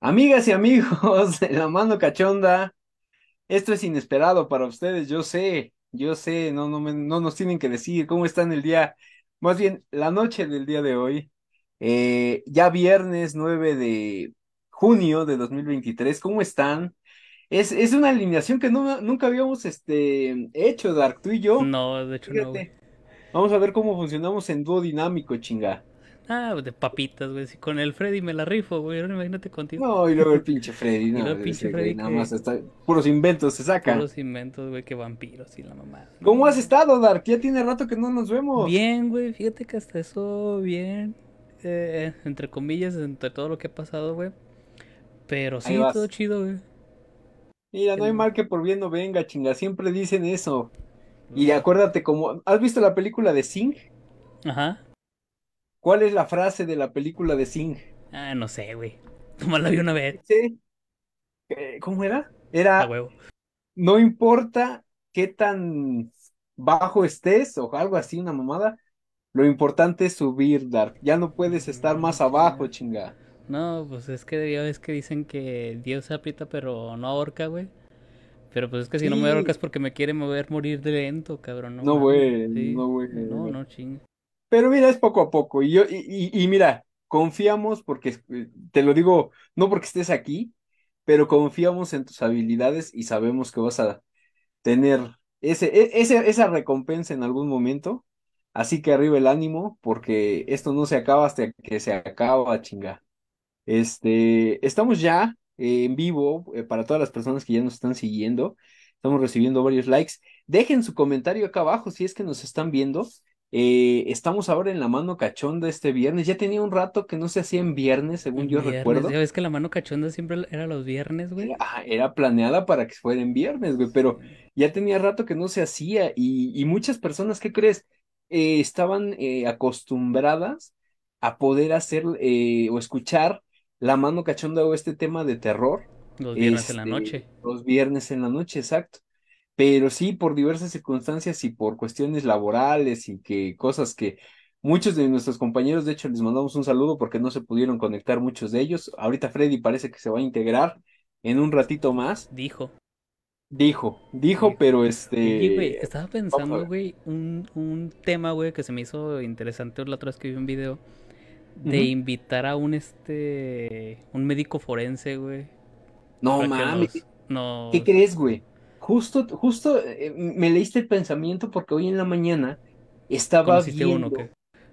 Amigas y amigos la mano cachonda, esto es inesperado para ustedes, yo sé, yo sé, no, no, me- no nos tienen que decir cómo están el día, más bien la noche del día de hoy, eh, ya viernes 9 de junio de 2023, ¿cómo están? Es, es una alineación que no, nunca habíamos este, hecho, Dark, tú y yo, No, de hecho no, güey. vamos a ver cómo funcionamos en dúo dinámico, chinga. Ah, de papitas, güey. Si con el Freddy me la rifo, güey. Ahora imagínate contigo. No, y luego el pinche Freddy, Y no, luego el pinche güey Freddy nada más está, puros inventos se saca. Puros inventos, güey, que vampiros y la mamá. ¿Cómo has estado, Dark? Ya tiene rato que no nos vemos. Bien, güey. Fíjate que hasta eso, bien. eh, entre comillas, entre todo lo que ha pasado, güey. Pero sí, todo chido, güey. Mira, no hay mal que por bien no venga, chinga. Siempre dicen eso. Y acuérdate, como, ¿has visto la película de Sing? Ajá. ¿Cuál es la frase de la película de Sing? Ah, no sé, güey. Nomás la vi una vez. Sí. ¿Cómo era? Era, huevo. no importa qué tan bajo estés o algo así, una mamada. Lo importante es subir, Dark. Ya no puedes estar más abajo, chinga. No, pues es que ya ves que dicen que Dios aprieta pero no ahorca, güey. Pero pues es que si no me ahorcas porque me quiere mover morir de lento, cabrón. No, güey, Sí. no, güey. No, no, ching. Pero mira, es poco a poco. Y yo, y, y- mira, confiamos porque eh, te lo digo, no porque estés aquí, pero confiamos en tus habilidades y sabemos que vas a tener ese, e- ese, esa recompensa en algún momento. Así que arriba el ánimo, porque esto no se acaba hasta que se acaba, chinga. Este, estamos ya eh, en vivo eh, para todas las personas que ya nos están siguiendo. Estamos recibiendo varios likes. Dejen su comentario acá abajo si es que nos están viendo. Eh, estamos ahora en la mano cachonda este viernes. Ya tenía un rato que no se hacía en viernes, según yo Viernes, recuerdo. Ya ves que la mano cachonda siempre era los viernes, güey. Era, era planeada para que fuera en viernes, güey, pero ya tenía rato que no se hacía y, y muchas personas, ¿qué crees? Eh, estaban eh, acostumbradas a poder hacer eh, o escuchar la mano cachonda o este tema de terror. Los viernes en la este, noche. Los viernes en la noche, exacto. Pero sí, por diversas circunstancias y por cuestiones laborales y que cosas que muchos de nuestros compañeros, de hecho, les mandamos un saludo porque no se pudieron conectar muchos de ellos. Ahorita Freddy parece que se va a integrar en un ratito más. Dijo. Dijo, dijo, Dijo. pero güey, este, estaba vamos a pensando, güey, un, un tema, güey, que se me hizo interesante la otra vez que vi un video de invitar a un, este, un médico forense, güey, no mames, nos, ¿qué crees, güey? Justo, justo eh, me leíste el pensamiento porque hoy en la mañana estaba ¿Conociste uno viendo,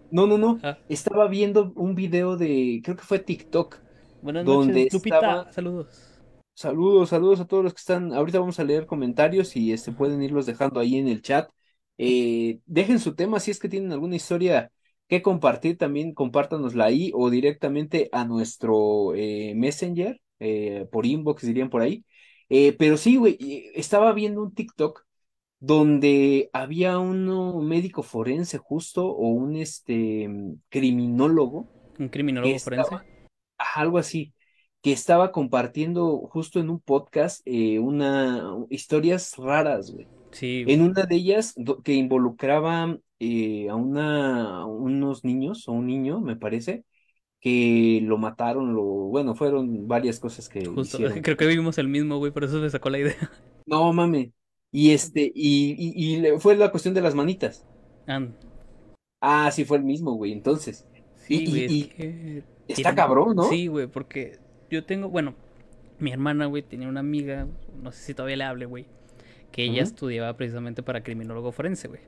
no, no, no, Ah, estaba viendo un video de, creo que fue TikTok, buenas donde noches, Lupita, estaba, saludos. saludos, saludos a todos los que están, ahorita vamos a leer comentarios y este pueden irlos dejando ahí en el chat. Eh, dejen su tema si es que tienen alguna historia que compartir, también compártanosla ahí o directamente a nuestro eh, Messenger, eh, por inbox dirían por ahí. Eh, pero sí, güey, estaba viendo un TikTok donde había un médico forense justo o un este criminólogo Un criminólogo forense. estaba algo así, que estaba compartiendo justo en un podcast eh, una historias raras, güey. Sí, En una de ellas do- que involucraba eh, a una a unos niños o un niño, me parece, que lo mataron, lo bueno, fueron varias cosas que justo, hicieron. creo que vivimos el mismo, güey, por eso me sacó la idea. No mames. Y este y, y, fue la cuestión de las manitas. And- Ah, sí fue el mismo, güey. Entonces, sí, y, güey, es y que está cabrón, ¿no? Sí, güey, porque yo tengo, bueno, mi hermana, güey, tenía una amiga, no sé si todavía le hable, güey, que ella estudiaba precisamente para criminólogo forense, güey.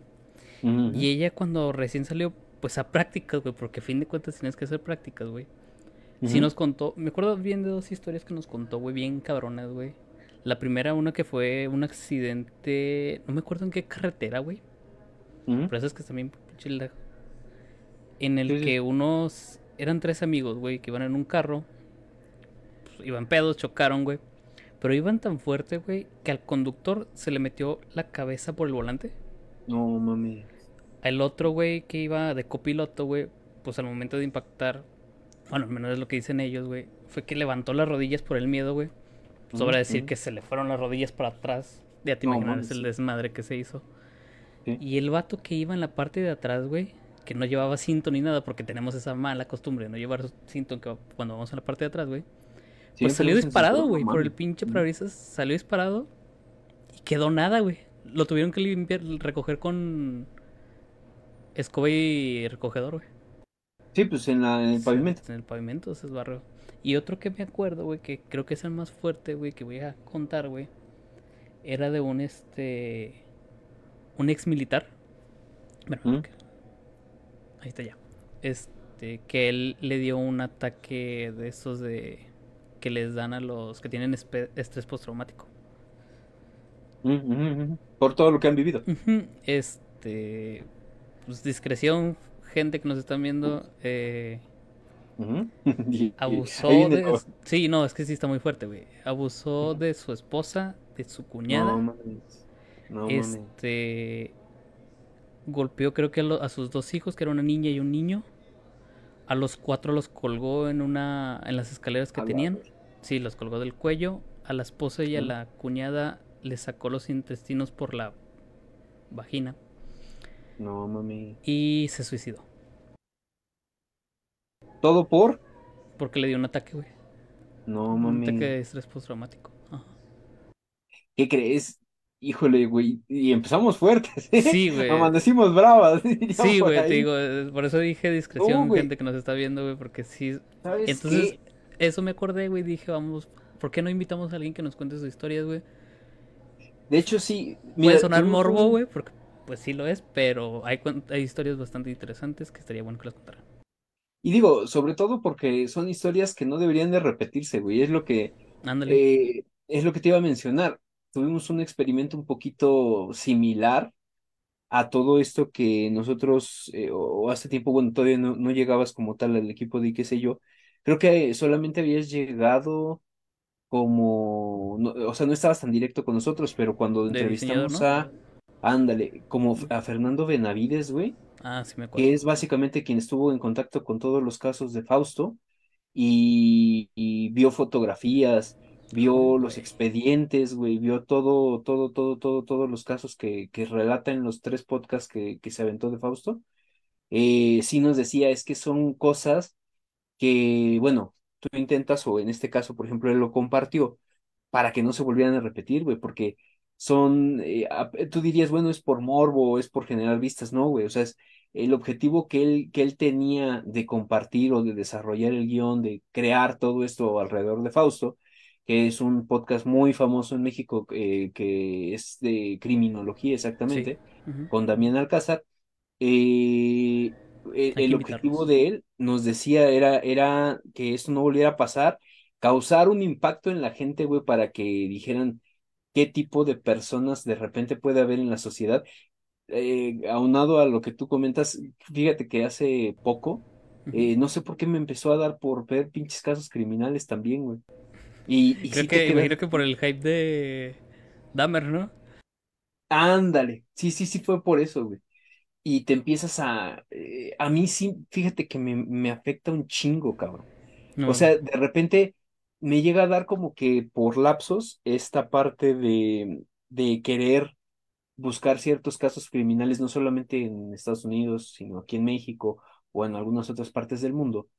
Y ella cuando recién salió, pues a prácticas, güey, porque a fin de cuentas tienes que hacer prácticas, güey. Sí ujú. nos contó, me acuerdo bien de dos historias que nos contó, güey, bien cabronas, güey. La primera, una que fue un accidente, no me acuerdo en qué carretera, güey, Ujú. pero eso es que también lejos, En el Sí, sí. que unos, eran tres amigos, güey, que iban en un carro, pues, iban pedos, chocaron, güey. Pero iban tan fuerte, güey, que al conductor se le metió la cabeza por el volante. No mames. El otro, güey, que iba de copiloto, güey, pues al momento de impactar, bueno, al menos es lo que dicen ellos, güey, fue que levantó las rodillas por el miedo, güey. Sobra Ujú, decir que se le fueron las rodillas para atrás. Ya te imaginas el desmadre que se hizo. Sí. Y el vato que iba en la parte de atrás, güey, que no llevaba cinto ni nada, porque tenemos esa mala costumbre de no llevar cinto cuando vamos en la parte de atrás, güey. Pues salió disparado, güey. Por el pinche parabrisas salió disparado. Y quedó nada, güey. Lo tuvieron que limpiar, recoger con escoba y recogedor, güey. Sí, pues en, la, en el Sí, pavimento. En el pavimento se esbarró. Y otro que me acuerdo, güey, que creo que es el más fuerte, güey, que voy a contar, güey. Era de un este. Un ex militar. Bueno, ¿Mm? ahí está ya. Este, que él le dio un ataque de esos de. que les dan a los que tienen estrés postraumático. Por todo lo que han vivido. Este. Pues discreción, gente que nos están viendo. Eh, abusó de. Sí, no, es que sí está muy fuerte, güey. Abusó de su esposa, de su cuñada. No mames. No este. Golpeó, creo que a, lo- a sus dos hijos, que era una niña y un niño. A los cuatro los colgó en una. en las escaleras que A tenían. Sí, los colgó del cuello. A la esposa y a la cuñada le sacó los intestinos por la vagina. No mami. Y se suicidó. ¿Todo por? Porque le dio un ataque, güey. No Un mami. ataque de estrés postraumático. Ajá. ¿Qué crees? Híjole, güey. Y empezamos fuertes, ¿eh? Sí, güey. Amanecimos bravas. Sí, güey, te digo, por eso dije discreción, gente que nos está viendo, güey, porque sí. ¿Sabes Entonces, qué? eso me acordé, güey, dije, vamos, ¿por qué no invitamos a alguien que nos cuente sus historias, güey? De hecho, sí. Puede Mira, sonar tuvimos morbo, un- güey, porque pues sí lo es, pero hay, hay historias bastante interesantes que estaría bueno que las contaran. Y digo, sobre todo porque son historias que no deberían de repetirse, güey. Es lo que, Ándale. eh, es lo que te iba a mencionar. Tuvimos un experimento un poquito similar a todo esto que nosotros, eh, o, hace tiempo, bueno, todavía no, no llegabas como tal al equipo de qué sé yo. Creo que solamente habías llegado como, no- o sea, no estabas tan directo con nosotros, pero cuando entrevistamos ¿no? a, ándale, como a Fernando Benavides, güey Ah, sí me que acuerdo. es básicamente quien estuvo en contacto con todos los casos de Fausto y, y vio fotografías, vio Ay, los expedientes, güey, vio todo, todo, todo, todo, todos los casos que, que relata en los tres podcasts que, que se aventó de Fausto. Eh, sí nos decía, es que son cosas que, bueno, tú intentas, o en este caso, por ejemplo, él lo compartió, para que no se volvieran a repetir, güey, porque son, eh, ap- tú dirías, bueno, es por morbo, es por generar vistas, no, güey, o sea, es el objetivo que él, que él tenía de compartir o de desarrollar el guion, de crear todo esto alrededor de Fausto, que es un podcast muy famoso en México, eh, que es de criminología Sí. exactamente, con Damián Alcázar, eh, el, Hay el objetivo de él, nos decía, era, era que esto no volviera a pasar, causar un impacto en la gente, güey, para que dijeran qué tipo de personas de repente puede haber en la sociedad. Eh, aunado a lo que tú comentas, fíjate que hace poco, eh, no sé por qué me empezó a dar por ver pinches casos criminales también, güey. Y, y Creo sí que, imagino que por el hype de Dahmer, ¿no? ándale, sí, sí, sí fue por eso, güey. Y te empiezas a, eh, a mí sí, fíjate que me, me afecta un chingo, cabrón. O sea, de repente me llega a dar como que por lapsos esta parte de, de querer buscar ciertos casos criminales, no solamente en Estados Unidos, sino aquí en México o en algunas otras partes del mundo.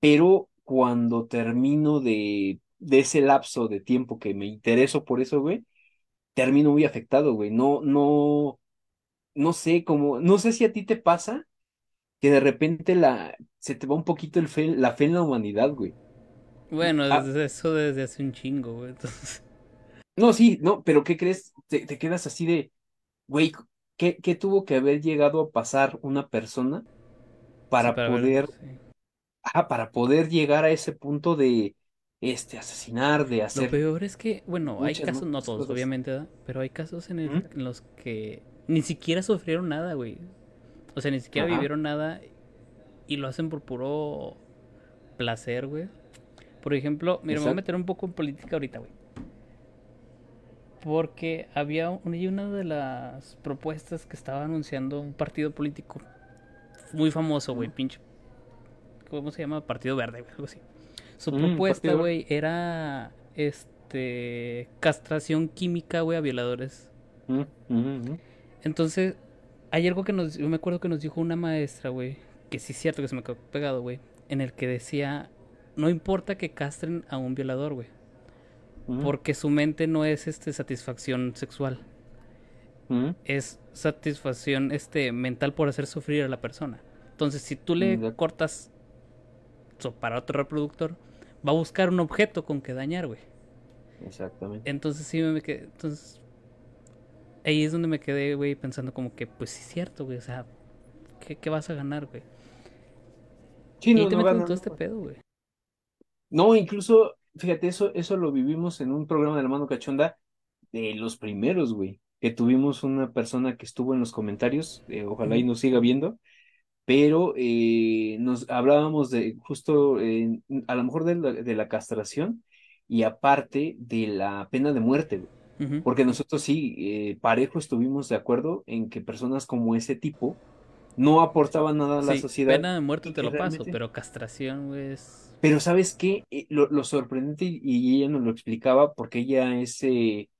Pero cuando termino de, de ese lapso de tiempo que me intereso por eso, güey, termino muy afectado, güey. No, no, no sé, como, no sé si a ti te pasa que de repente la, se te va un poquito el fe, la fe en la humanidad, güey. Bueno, Ah, eso desde hace un chingo, güey. Entonces, no, sí, no, pero ¿qué crees? Te, te quedas así de, güey, ¿qué, qué tuvo que haber llegado a pasar una persona sí, para ver, poder, sí. ajá, para poder llegar a ese punto de, este, asesinar, de Lo hacer peor es que, bueno, hay casos, no todos, cosas? obviamente, ¿verdad? Pero hay casos en, el- Ujú, en los que ni siquiera sufrieron nada, güey. O sea, ni siquiera Ajá, vivieron nada y lo hacen por puro placer, güey. Por ejemplo, mira, me voy a exacto. meter un poco en política ahorita, güey. Porque había una de las propuestas que estaba anunciando un partido político muy famoso, güey, pinche. ¿Cómo se llama? Partido Verde, güey, algo así. Su ujú, propuesta, Partido güey, era este castración química, güey, a violadores. Entonces, hay algo que nos, yo me acuerdo que nos dijo una maestra, güey, que sí es cierto que se me quedó pegado, güey, en el que decía no importa que castren a un violador, güey. Porque su mente no es este satisfacción sexual. Es satisfacción este mental por hacer sufrir a la persona. Entonces, si tú le cortas su aparato reproductor, va a buscar un objeto con que dañar, güey. Exactamente. Entonces sí me quedé. Entonces. Ahí es donde me quedé, güey, pensando como que, pues sí es cierto, güey. O sea, ¿qué, qué vas a ganar, güey? Sí, y no, te no meten en gana, todo no este gana. pedo, güey. No, incluso, fíjate, eso, eso lo vivimos en un programa de la mano cachonda de los primeros, güey, que tuvimos una persona que estuvo en los comentarios, eh, ojalá y nos siga viendo, pero eh, nos hablábamos de justo, eh, a lo mejor de la, de la castración y aparte de la pena de muerte, güey. Porque nosotros sí, eh, parejo estuvimos de acuerdo en que personas como ese tipo no aportaban nada a la Sí, sociedad pena de muerte te lo paso, realmente pero castración, güey, es. Pero ¿sabes qué? Eh, Lo, lo sorprendente, y ella nos lo explicaba, porque ella es, eh,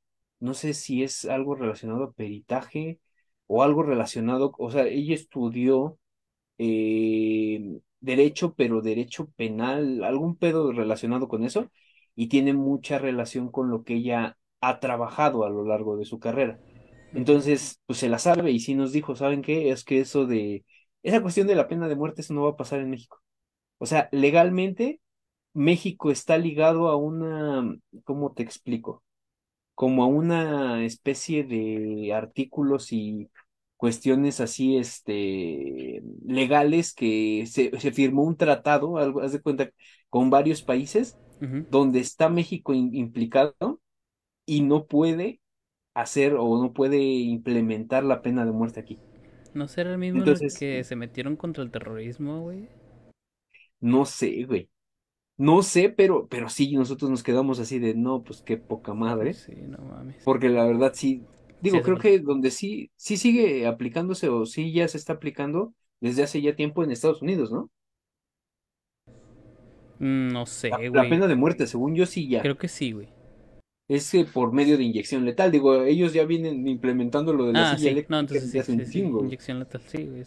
no sé si es algo relacionado a peritaje o algo relacionado, o sea, ella estudió eh, derecho, pero derecho penal, algún pedo relacionado con eso, y tiene mucha relación con lo que ella ha trabajado a lo largo de su carrera. Entonces, pues se la sabe y sí nos dijo, ¿saben qué? Es que eso de, esa cuestión de la pena de muerte, eso no va a pasar en México. O sea, legalmente México está ligado a una, ¿cómo te explico? Como a una especie de artículos y cuestiones así, este, legales que se, se firmó un tratado, algo, haz de cuenta, con varios países, donde está México in- implicado y no puede hacer o no puede implementar la pena de muerte aquí. ¿No será el mismo Entonces, que se metieron contra el terrorismo, güey? No sé, güey. No sé, pero, pero sí, nosotros nos quedamos así de, no, pues qué poca madre. Sí, no mames. Porque la verdad sí, digo, creo que donde sí, sí sigue aplicándose o sí ya se está aplicando desde hace ya tiempo en Estados Unidos, ¿no? Mm, No La, sé, la güey. pena de muerte, según yo, sí ya. Creo que sí, güey. Es que por medio de inyección letal. Digo, ellos ya vienen implementando lo de la Ah, silla sí. No, eléctrica entonces desde sí, hace sí, un chingo, Inyección letal, sí, güey.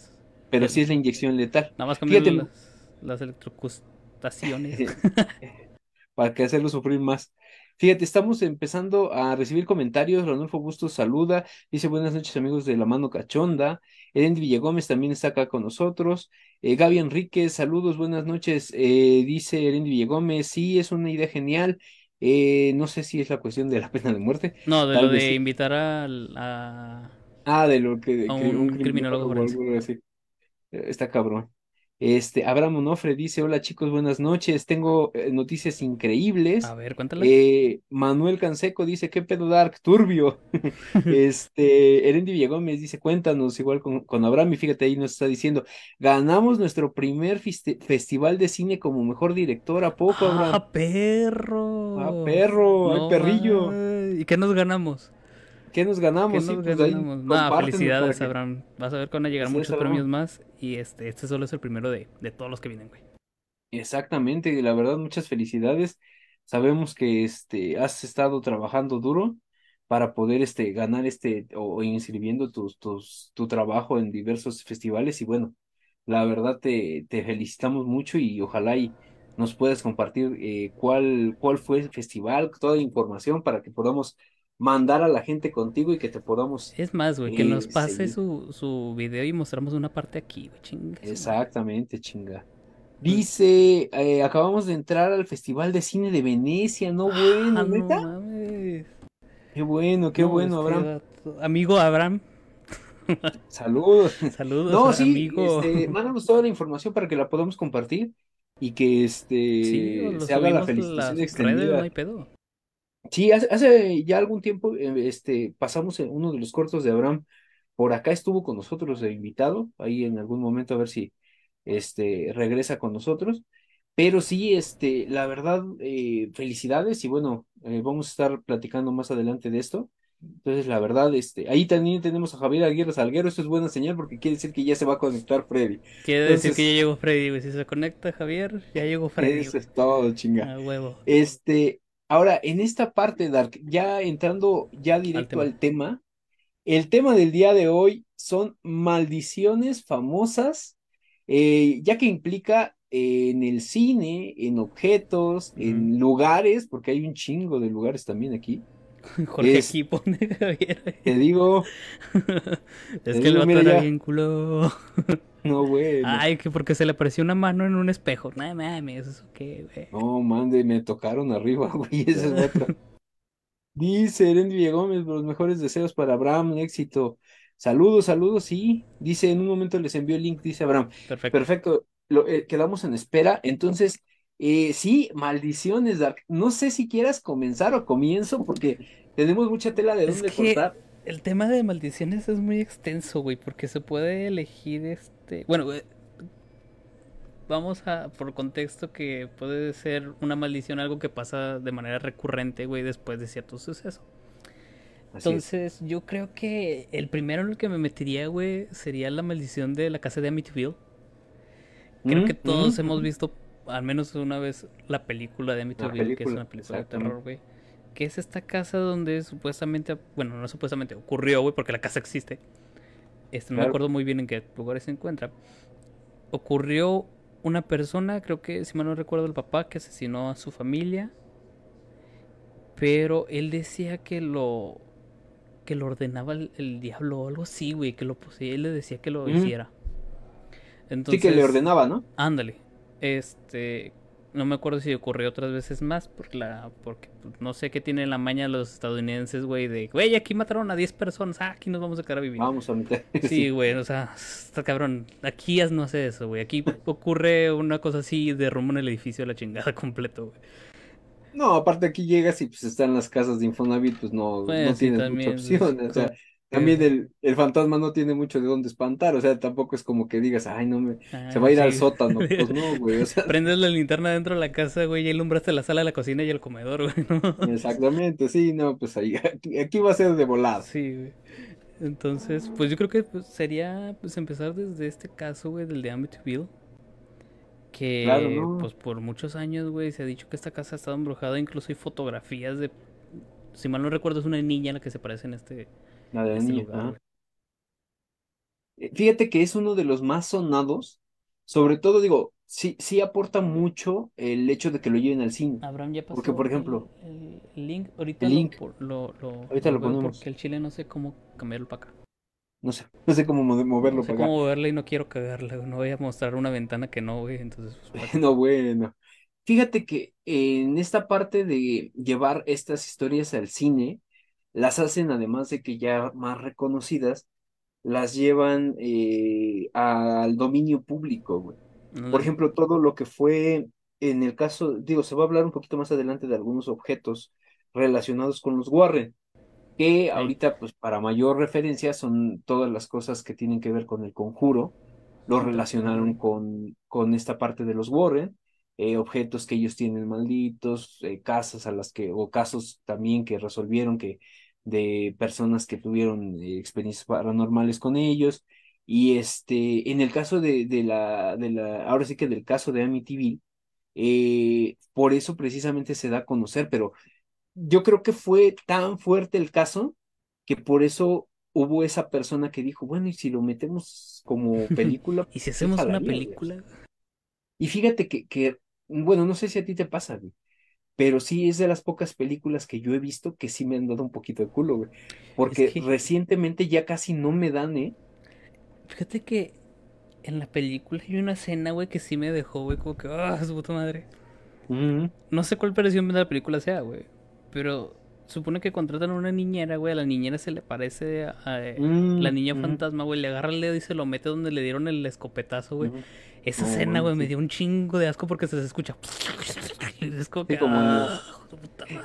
pero sí es la inyección letal. Nada más cambian Fíjate, las, las electrocutaciones. para que hacerlo sufrir más. Fíjate, estamos empezando a recibir comentarios. Ranulfo Bustos saluda, dice buenas noches amigos de La Mano Cachonda. Erendi Villagómez también está acá con nosotros. Eh, Gaby Enríquez, saludos, buenas noches. Eh, dice Erendi Villagómez, sí, es una idea genial. Eh, no sé si es la cuestión de la pena de muerte, No, de lo tal de sí. invitar al- a, Ah, de lo que a un un criminólogo así. Eh, Está cabrón. Este, Abraham Onofre dice, hola chicos, buenas noches, tengo eh, noticias A increíbles. ver, cuéntala. Eh, Manuel Canseco dice, ¿qué pedo Dark? Turbio. Este, Erendi Villagómez dice, cuéntanos, igual con, con Abraham, y fíjate, ahí nos está diciendo, ganamos nuestro primer festival de cine como mejor director, ¿a poco, Abraham? ¡Ah, perro! Ah, perro, ay, No perrillo. ¿Y qué nos ganamos? ¿Qué nos ¿Qué ganamos? Sí, nos pues ahí felicidades, que... Abraham. Vas a ver que van a llegar muchos premios más. Y este, este solo es el primero de, de todos los que vienen, güey. Exactamente, la verdad, muchas felicidades. Sabemos que este has estado trabajando duro para poder este ganar este o, o inscribiendo tus, tus, tu trabajo en diversos festivales y bueno, la verdad te, te felicitamos mucho y ojalá y nos puedas compartir eh, cuál, cuál fue el festival, toda la información para que podamos mandar a la gente contigo y que te podamos Es más, güey, que nos eh, pase seguir. su, su video y mostramos una parte aquí, güey. Chinga. Exactamente, chinga. Dice, eh, acabamos de entrar al Festival de Cine de Venecia, no Ah, bueno, no neta. mames. Qué bueno, qué No, bueno, este Abraham. Amigo Abraham. Saludos. Saludos, No, sí, amigo. este, mándanos toda la información para que la podamos compartir y que este se haga la felicitación redes, no extendida. hay pedo. Sí, hace, hace ya algún tiempo, eh, este, pasamos en uno de los cortos de Abraham. Por acá estuvo con nosotros de invitado, ahí en algún momento a ver si este regresa con nosotros. Pero sí, este, la verdad, eh, felicidades y bueno, eh, vamos a estar platicando más adelante de esto. Entonces, la verdad, este, ahí también tenemos a Javier Aguirre Salguero, esto es buena señal porque quiere decir que ya se va a conectar Freddy. Quiere decir que ya llegó Freddy, güey. Si se conecta Javier, ya llegó Freddy, eso es todo, chinga. A huevo. Este, ahora, en esta parte, Dark, ya entrando ya Al directo tema. al tema, el tema del día de hoy son maldiciones famosas, eh, ya que implica en el cine, en objetos, en lugares, porque hay un chingo de lugares también aquí. Jorge Es- aquí pone. Te digo, es te que el digo, vato mira era ya. bien culo. No, güey. Ay, que porque se le apareció una mano en un espejo. No mames, ¿eso qué, güey? No, mande, me tocaron arriba, güey, esa es otra. Dice Erendy Gómez, los mejores deseos para Abraham, éxito. Saludos, saludos, sí. Dice, en un momento les envió el link, dice Abraham. Perfecto. Perfecto, lo, eh, quedamos en espera. Entonces, eh, sí, maldiciones, Dark. No sé si quieras comenzar o comienzo, porque tenemos mucha tela de Es dónde cortar. el tema de maldiciones es muy extenso, güey, porque se puede elegir este... Bueno, güey, vamos a, por contexto, que puede ser una maldición algo que pasa de manera recurrente, güey, después de cierto suceso. Así es. Entonces, yo creo que el primero en el que me metería, güey, sería la maldición de la casa de Amityville. Creo Mm, que todos mm, hemos visto al menos una vez la película de Amityville, que es una película de terror, güey. Que es esta casa donde supuestamente, bueno, no supuestamente, ocurrió, güey, porque la casa existe. Este, no me acuerdo muy bien en qué lugar se encuentra. Ocurrió una persona, creo que, si mal no recuerdo, el papá que asesinó a su familia. Pero él decía que lo que lo ordenaba el, el diablo o algo así, güey, que lo poseía y le decía que lo hiciera. Sí Entonces, que le ordenaba, ¿no? Ándale. Este. No me acuerdo si ocurrió otras veces más. Por la, porque pues, no sé qué tienen la maña los estadounidenses, güey. De, güey, aquí mataron a 10 personas. Ah, aquí nos vamos a quedar a vivir. Vamos a meter. Sí, güey, o sea, está cabrón. Aquí ya no hace eso, güey. Aquí ocurre una cosa así, derrumban el edificio a la chingada completo, güey. No, aparte aquí llegas y pues están las casas de Infonavit, pues no, Bueno, no sí, tienes también, mucha opción. es O sea, también el, el fantasma no tiene mucho de dónde espantar. O sea, tampoco es como que digas, ay, no me, Ah, se va a ir al sótano. Pues no, güey. O sea, Prendes la linterna dentro de la casa, güey, y alumbraste la sala, la cocina y el comedor, güey, ¿no? exactamente, sí, no, pues ahí, aquí, aquí va a ser de volada. Sí, güey. Entonces, pues yo creo que pues, sería pues empezar desde este caso, güey, del de Amityville. Que Claro, ¿no? pues por muchos años, güey, se ha dicho que esta casa ha estado embrujada, incluso hay fotografías de si mal no recuerdo es una niña la que se parece en este, La de este lugar. Eh, Fíjate que es uno de los más sonados. Sobre todo, digo, sí, sí aporta mucho el hecho de que lo lleven al cine. Abraham ya pasó Porque, por ejemplo, el, el link, ahorita el lo, link. lo, lo, Ahorita lo ponemos. porque el chile no sé cómo cambiarlo para acá. No sé, no sé cómo mo- moverlo No sé para acá. cómo verla y no quiero cagarla. No voy a mostrar una ventana que no, güey. Entonces, pues. No, bueno. Fíjate que en esta parte de llevar estas historias al cine, las hacen además de que ya más reconocidas, las llevan eh, al dominio público, güey. Por ejemplo, todo lo que fue en el caso, digo, se va a hablar un poquito más adelante de algunos objetos relacionados con los Warren, que ahorita, pues para mayor referencia, son todas las cosas que tienen que ver con el conjuro, lo relacionaron con, con esta parte de los Warren, eh, objetos que ellos tienen malditos, eh, casas a las que, o casos también que resolvieron que de personas que tuvieron eh, experiencias paranormales con ellos. Y este, en el caso de, de la, de la, ahora sí que del caso de Amityville, eh, por eso precisamente se da a conocer, pero yo creo que fue tan fuerte el caso que por eso hubo esa persona que dijo, bueno, y si lo metemos como película, ¿Y si hacemos una jalaría, güey". película? Y fíjate que, que, bueno, no sé si a ti te pasa, güey, pero sí es de las pocas películas que yo he visto que sí me han dado un poquito de culo, güey, porque que- recientemente ya casi no me dan, ¿eh? Fíjate que en la película hay una escena, güey, que sí me dejó, güey, como que, ah, su puta madre. No sé cuál versión de la película sea, güey. Pero supone que contratan a una niñera, güey. A la niñera se le parece a, a- Mm, la niña fantasma, güey. Le agarra el dedo y se lo mete donde le dieron el escopetazo, güey. Esa No, escena, güey, me sí. dio un chingo de asco porque se escucha. Es como Sí, que. como- ah.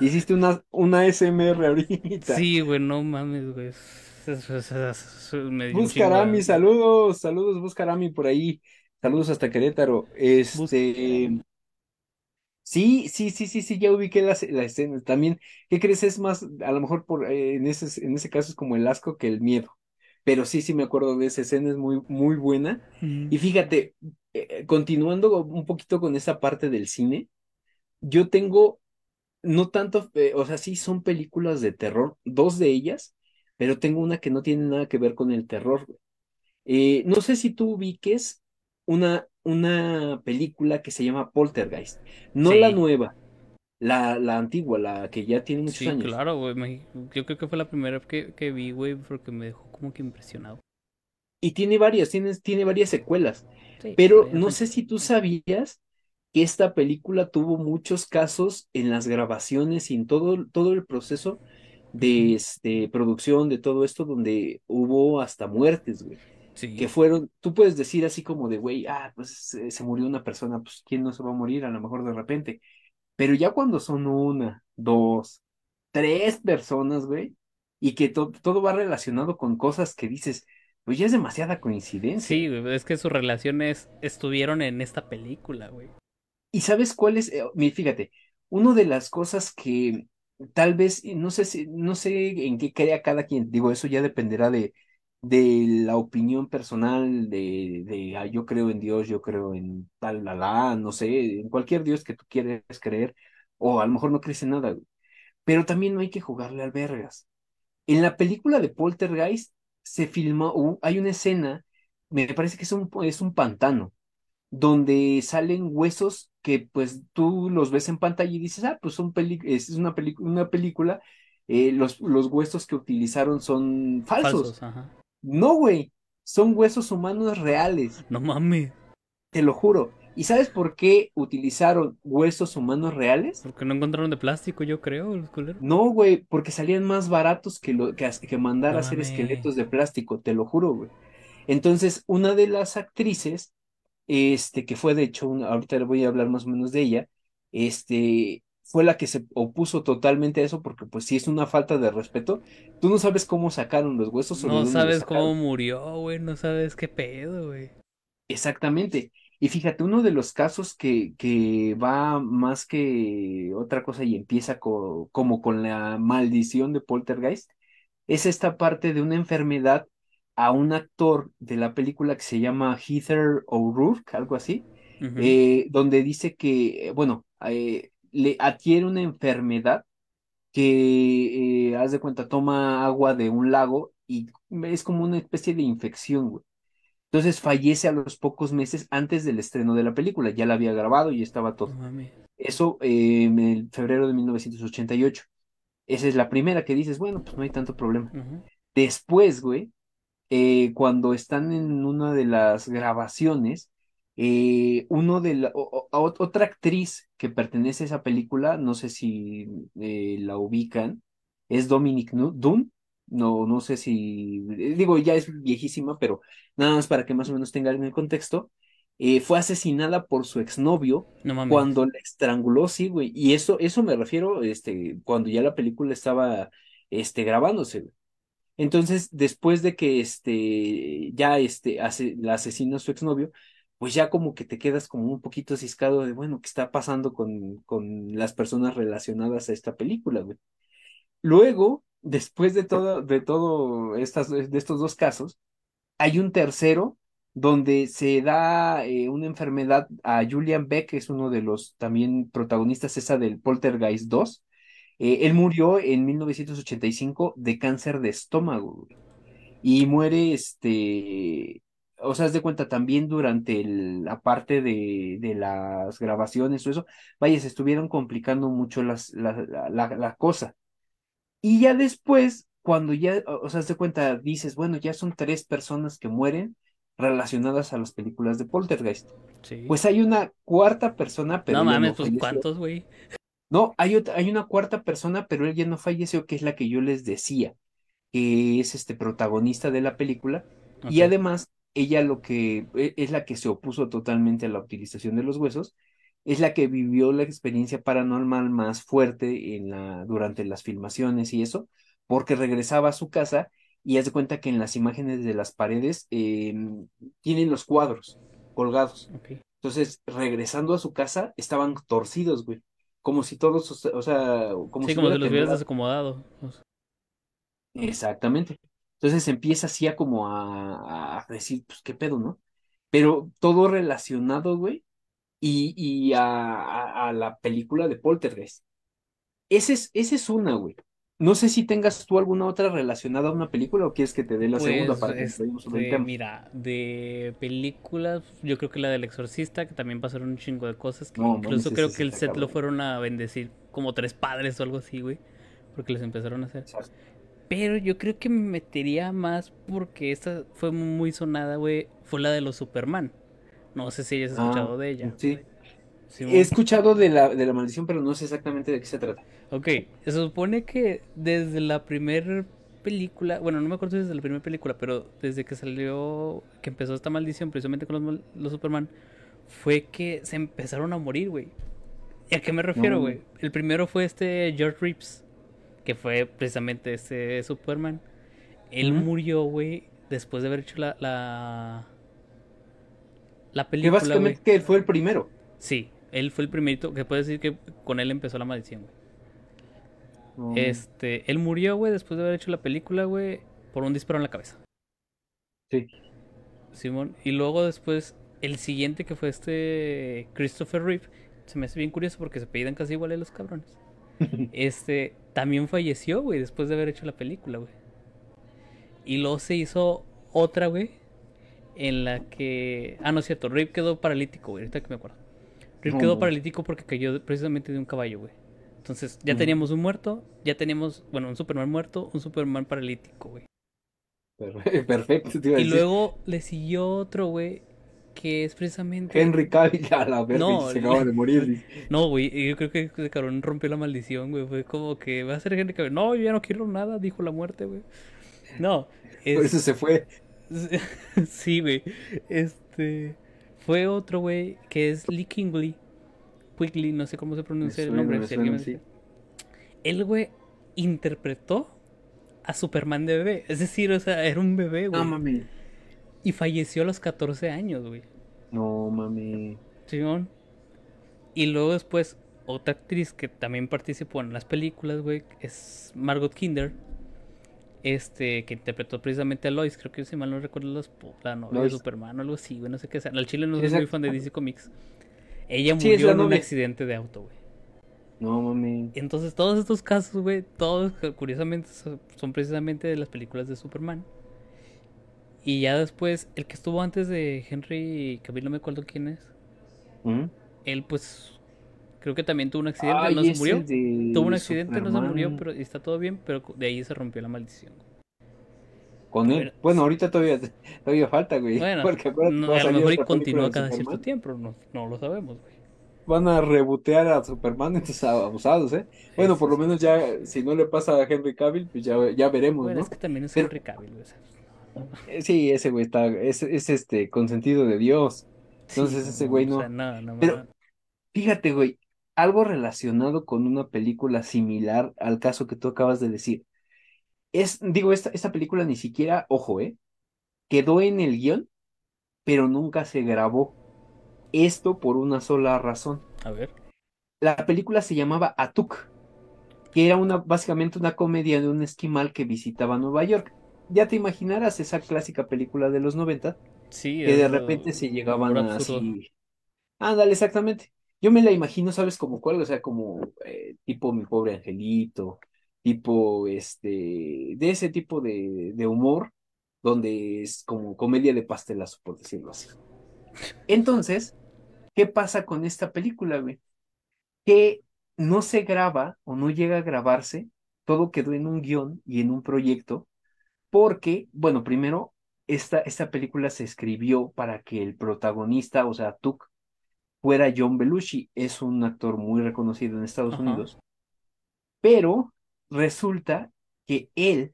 Hiciste una, una SMR ahorita. Sí, güey, no mames, güey. Buscarami, saludos, saludos, Buscarami por ahí. Saludos hasta Querétaro. Este, Buscarami. Sí, sí, sí, sí, sí, ya ubiqué la, la escena. También, ¿qué crees? Es más, a lo mejor por, eh, en ese, en ese caso es como el asco que el miedo. Pero sí, sí me acuerdo de esa escena, es muy, muy buena. Y fíjate, eh, continuando un poquito con esa parte del cine, yo tengo, no tanto, eh, o sea, sí son películas de terror, dos de ellas, pero tengo una que no tiene nada que ver con el terror. no sé si tú ubiques una, una película que se llama Poltergeist. No la nueva, la, la antigua, la que ya tiene muchos sí, años. claro, güey. me- Yo creo que fue la primera que, que vi, güey, porque me dejó como que impresionado. Y tiene varias, tiene, tiene varias secuelas. Sí, Pero no sé si tú sabías que esta película tuvo muchos casos en las grabaciones y en todo, todo el proceso de este, producción de todo esto, donde hubo hasta muertes, güey. Que fueron, tú puedes decir así como de, güey, ah, pues se, se murió una persona, pues ¿quién no se va a morir? A lo mejor de repente. Pero ya cuando son una, dos, tres personas, güey, y que to- todo va relacionado con cosas que dices, pues ya es demasiada coincidencia. sí, es que sus relaciones estuvieron en esta película, güey. ¿Y sabes cuál es? Eh, mi- fíjate, una de las cosas que tal vez, no sé si, no sé en qué crea cada quien, digo, eso ya dependerá de, de la opinión personal, de, de ah, yo creo en Dios, yo creo en tal, la, la, no sé, en cualquier Dios que tú quieres creer, o a lo mejor no crees en nada, güey. Pero también no hay que jugarle al vergas. En la película de Poltergeist se filmó, hay una escena, me parece que es un, es un pantano donde salen huesos que pues tú los ves en pantalla y dices, ah, pues son es una, peli una película, eh, los, los huesos que utilizaron son falsos. No, güey, son huesos humanos reales, No mames, te lo juro. ¿Y sabes por qué utilizaron huesos humanos reales? porque no encontraron de plástico, yo creo, los culeros. No, güey, porque salían más baratos que, lo, que, que mandar No a hacer esqueletos de plástico, te lo juro, güey. Entonces, una de las actrices este, que fue de hecho, una- ahorita le voy a hablar más o menos de ella, este, fue la que se opuso totalmente a eso porque pues sí es una falta de respeto. Tú no sabes cómo sacaron los huesos o No sabes cómo murió, güey, no sabes qué pedo, güey. Exactamente. Y fíjate, uno de los casos que, que va más que otra cosa y empieza co- como con la maldición de Poltergeist, es esta parte de una enfermedad a un actor de la película que se llama Heather O'Rourke, algo así, eh, donde dice que, eh, bueno, eh, le adquiere una enfermedad que, eh, haz de cuenta, toma agua de un lago y es como una especie de infección, güey. Entonces fallece a los pocos meses antes del estreno de la película, ya la había grabado y estaba todo. Eso eh, en el febrero de 1988. Esa es la primera que dices, bueno, pues no hay tanto problema. Después, güey, eh, cuando están en una de las grabaciones, eh, uno de la, o- o- otra actriz que pertenece a esa película, no sé si eh, la ubican, es Dominic Dunn. No, no sé si, eh, digo, ya es viejísima, pero nada más para que más o menos tengan el contexto. eh, fue asesinada por su exnovio No cuando la estranguló, sí, güey. Y eso, eso me refiero, este, cuando ya la película estaba, este, grabándose, güey. Entonces, después de que este, ya este, hace, la asesina a su exnovio, pues ya como que te quedas como un poquito ciscado de, bueno, ¿qué está pasando con, con las personas relacionadas a esta película, güey? Luego, después de todo, de todo estas, de estos dos casos, hay un tercero donde se da eh, una enfermedad a Julian Beck, que es uno de los también protagonistas, esa del Poltergeist 2. Eh, él murió en 1985 de cáncer de estómago güey, y muere, este, o sea, haz de cuenta también durante el- la parte de, de las grabaciones o eso, vaya, se estuvieron complicando mucho las, la, la, la, cosa. Y ya después, cuando ya, o sea, haz de cuenta, dices, bueno, ya son tres personas que mueren relacionadas a las películas de Poltergeist. Sí. Pues hay una cuarta persona, pero No mames, no pues falleció. ¿cuántos, güey? No, hay otra, hay una cuarta persona, pero ella no falleció, que es la que yo les decía, que es este protagonista de la película. Y Ok. además, ella lo que e- es la que se opuso totalmente a la utilización de los huesos, es la que vivió la experiencia paranormal más fuerte en la, durante las filmaciones y eso, porque regresaba a su casa y haz de cuenta que en las imágenes de las paredes em, tienen los cuadros colgados. Entonces, regresando a su casa, estaban torcidos, güey. Como si todos, o sea, como Sí, si como si los hubieras desacomodado. Exactamente. Entonces empieza así a como a, a decir, pues qué pedo, ¿no? Pero todo relacionado, güey, y, y a, a- a la película de Poltergeist. Ese es, ese es una, güey. No sé si tengas tú alguna otra relacionada a una película o quieres que te dé la segunda Pues, para que entremos sobre el este, tema. mira, de películas, yo creo que la del Exorcista, que también pasaron un chingo de cosas, que No, incluso creo que el set lo fueron a bendecir como tres padres o algo así, güey, porque les empezaron a hacer. Exacto. Pero yo creo que me metería más porque esta fue muy sonada, güey, fue la de los Superman. No sé si hayas Ah, escuchado de ella. sí. He escuchado de la, de la maldición, pero no sé exactamente de qué se trata. Ok, se supone que desde la primera película, bueno, no me acuerdo si desde la primera película, pero desde que salió, que empezó esta maldición precisamente con los, los Superman, fue que se empezaron a morir, güey. ¿Y a qué me refiero, No. güey? El primero fue este George Reeves, que fue precisamente este Superman. Él murió, güey, después de haber hecho la, la, la Que película, güey. básicamente que él fue el primero. Sí, él fue el primerito, que puede decir que con él empezó la maldición, güey. No. Este, él murió, güey, después de haber hecho la película, güey, por un disparo en la cabeza. Sí. Simón. Y luego después, el siguiente que fue este Christopher Reeve, se me hace bien curioso porque se apellidan casi iguales los cabrones. Este, también falleció, güey, después de haber hecho la película, güey. Y luego se hizo otra, güey, en la que... Ah, no es cierto, Reeve quedó paralítico, güey, ahorita que me acuerdo. No, quedó paralítico porque cayó precisamente de un caballo, güey. Entonces, ya teníamos un muerto, ya teníamos, bueno, un Superman muerto, un Superman paralítico, güey. Per- Perfecto, te iba a Y decir. luego le siguió otro, güey, que es precisamente... Henry Cavill a la verga No, se acaba de morir. No, güey, yo creo que ese cabrón rompió la maldición, güey. Fue como que va a ser Henry Cavill. No, yo ya no quiero nada, dijo la muerte, güey. No, Por eso es... se fue. sí, güey. Este... Fue otro, güey, que es Lee Kingley. Quigley, no sé cómo se pronuncia el nombre. me suena, sí. Él, güey, interpretó a Superman de bebé. Es decir, o sea, era un bebé, güey. No mami. Y falleció a los 14 años, güey. No mami. Simón. Y luego después, otra actriz que también participó en las películas, güey, es Margot Kinder. Este, que interpretó precisamente a Lois, creo que si mal no recuerdo la, esp- la novia de. Superman o algo así, güey, no sé qué sea. Al chile no soy muy fan de DC Comics. Ella Sí, murió en un accidente de auto, güey. No mami. Entonces, todos estos casos, güey, todos curiosamente son precisamente de las películas de Superman. Y ya después, el que estuvo antes de Henry Cavill, no me acuerdo quién es. ¿Mm? Él, pues, creo que también tuvo un accidente, no se murió. de Tuvo un accidente, no se murió, Superman. pero está todo bien, pero de ahí se rompió la maldición. Con él. Bueno, Bueno, ahorita todavía, todavía falta, güey. Bueno, Porque no, a a lo mejor continúa cada cierto Superman. tiempo, no, no lo sabemos, güey. Van a rebotear a Superman, entonces abusados, ¿eh? Bueno, por lo menos ya, si no le pasa a Henry Cavill, pues ya, ya veremos, Bueno, ¿no? es que también es Henry Cavill, güey. o sea, sí, ese güey está, es, es este consentido de Dios. Sí, Entonces ese no, güey o sea, no. Pero fíjate, güey, algo relacionado con una película similar al caso que tú acabas de decir. Es, digo, esta, esta película ni siquiera, ojo, ¿eh? Quedó en el guion, pero nunca se grabó. Esto por una sola razón. A ver. La película se llamaba Atuk, que era una, básicamente una comedia de un esquimal que visitaba Nueva York. Ya te imaginarás esa clásica película de los 90, Sí, que de repente se llegaban así. Ándale, exactamente. Yo me la imagino, ¿sabes? Como cuál, o sea, como eh, tipo Mi Pobre Angelito, tipo este, de ese tipo de, de humor, donde es como comedia de pastelazo, por decirlo así. Entonces, ¿qué pasa con esta película, güey? Que no se graba o no llega a grabarse, todo quedó en un guion y en un proyecto, porque, bueno, primero, esta, esta película se escribió para que el protagonista, o sea, Tuk, fuera John Belushi, es un actor muy reconocido en Estados. Unidos, pero resulta que él,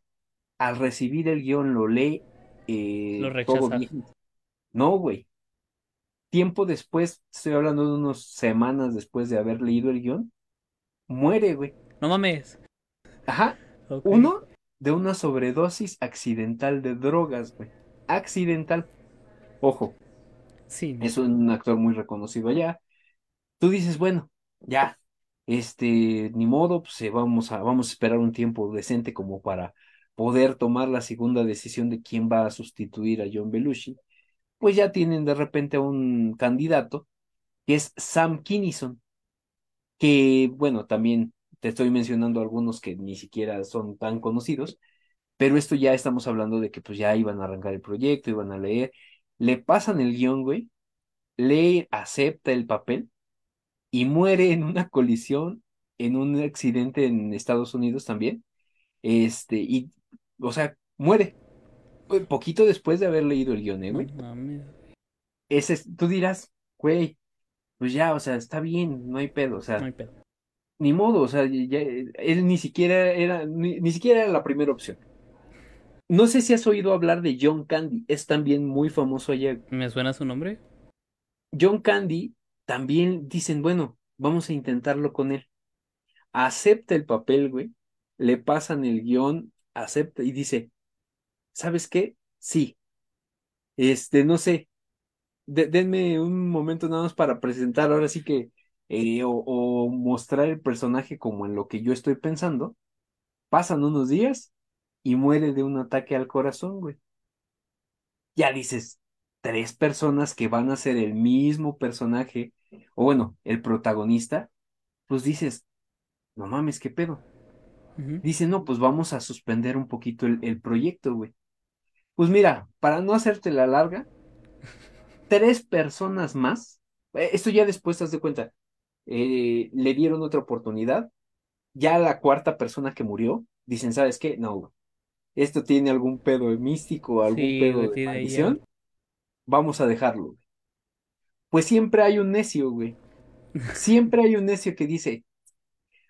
al recibir el guion, lo lee eh, Lo todo rechaza. bien. No, güey. Tiempo después, estoy hablando de unas semanas después de haber leído el guion, muere, güey. No mames. Ajá. Uno, de una sobredosis accidental de drogas, güey. Accidental. Ojo, Sí, es un actor muy reconocido allá. Tú dices, bueno, ya, este, ni modo, pues eh, vamos a, vamos a esperar un tiempo decente como para poder tomar la segunda decisión de quién va a sustituir a John Belushi. Pues ya tienen de repente a un candidato que es Sam Kinison, que, bueno, también te estoy mencionando algunos que ni siquiera son tan conocidos, pero esto ya estamos hablando de que pues ya iban a arrancar el proyecto, iban a leer, le pasan el guion, güey, lee, acepta el papel y muere en una colisión, en un accidente en Estados Unidos también, este, y, o sea, muere. Poquito después de haber leído el guion, ¿eh, güey. Ese, tú dirás, güey, pues ya, o sea, está bien, no hay pedo, o sea, No hay pedo. Ni modo, o sea, ya, él ni siquiera era, ni, ni siquiera era la primera opción. No sé si has oído hablar de John Candy, es también muy famoso allá. ¿Me suena su nombre? John Candy también dicen, bueno, vamos a intentarlo con él. Acepta el papel, güey, le pasan el guion, acepta y dice, ¿sabes qué? Sí. Este, no sé, de- denme un momento nada más para presentar ahora sí que, eh, o, o mostrar el personaje como en lo que yo estoy pensando. Pasan unos días y muere de un ataque al corazón, güey. Ya dices, tres personas que van a ser el mismo personaje, o bueno, el protagonista, pues dices, no mames, ¿qué pedo? Ujú. Dice, no, pues vamos a suspender un poquito el, el proyecto, güey. Pues mira, para no hacerte la larga, tres personas más, eh, esto ya después te das de cuenta, eh, le dieron otra oportunidad, ya la cuarta persona que murió, dicen, ¿sabes qué? No, esto tiene algún pedo místico, algún Sí, pedo de maldición, vamos a dejarlo. Pues siempre hay un necio, güey. Siempre hay un necio que dice,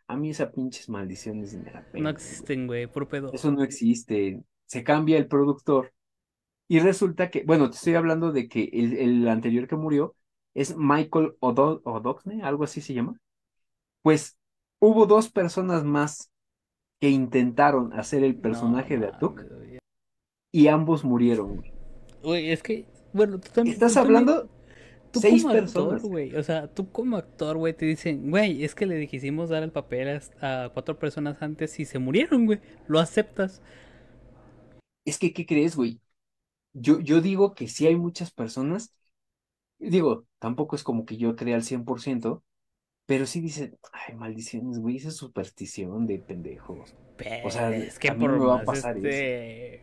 a mí esas pinches maldiciones me la No pelan, güey. existen, güey, puro pedo. Eso no existe. Se cambia el productor y resulta que, bueno, te estoy hablando de que el, el anterior que murió es Michael Odo- O'Doxney, algo así se llama. Pues hubo dos personas más que intentaron hacer el No personaje de Atuk y ambos murieron, güey. Güey, es que, bueno, tú también. Estás tú también- hablando Tú seis como personas. actor, güey, o sea, tú como actor, güey, te dicen, güey, es que le quisimos dar el papel a, a cuatro personas antes y se murieron, güey. Lo aceptas. Es que, ¿qué crees, güey? Yo, yo digo que sí hay muchas personas, digo, tampoco es como que yo crea al 100%, pero sí dicen, ay, maldiciones, güey, esa es superstición de pendejos. Pero O sea, es que a mí por me va a pasar este.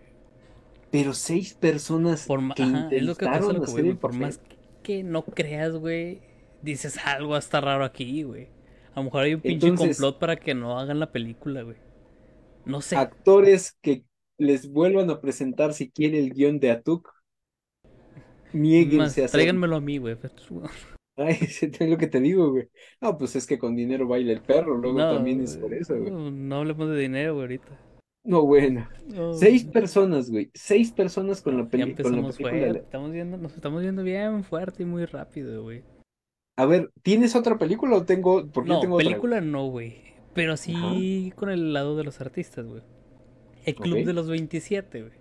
Pero seis personas Por que Ajá, es lo que intentaron lo que güey. Por papel, más que no creas, güey, dices algo hasta raro aquí, güey. A lo mejor hay un pinche Entonces- complot para que no hagan la película, güey. No sé. actores que les vuelvan a presentar si quiere el guion de Atuk, Más, niéguense a tráiganmelo a mí, güey. Ay, es lo que te digo, güey. No, pues es que con dinero baila el perro, luego No, también es por eso, güey. no, no hablemos de dinero, güey, ahorita. No, bueno. No, Seis personas, güey. Seis personas con la, ya peli con la empezamos película. fuerte. Estamos viendo, nos estamos viendo bien fuerte y muy rápido, güey. A ver, ¿tienes otra película o tengo? Porque yo No, otra. película no, güey. Pero sí con el lado de los artistas, güey. El Club de los 27, güey.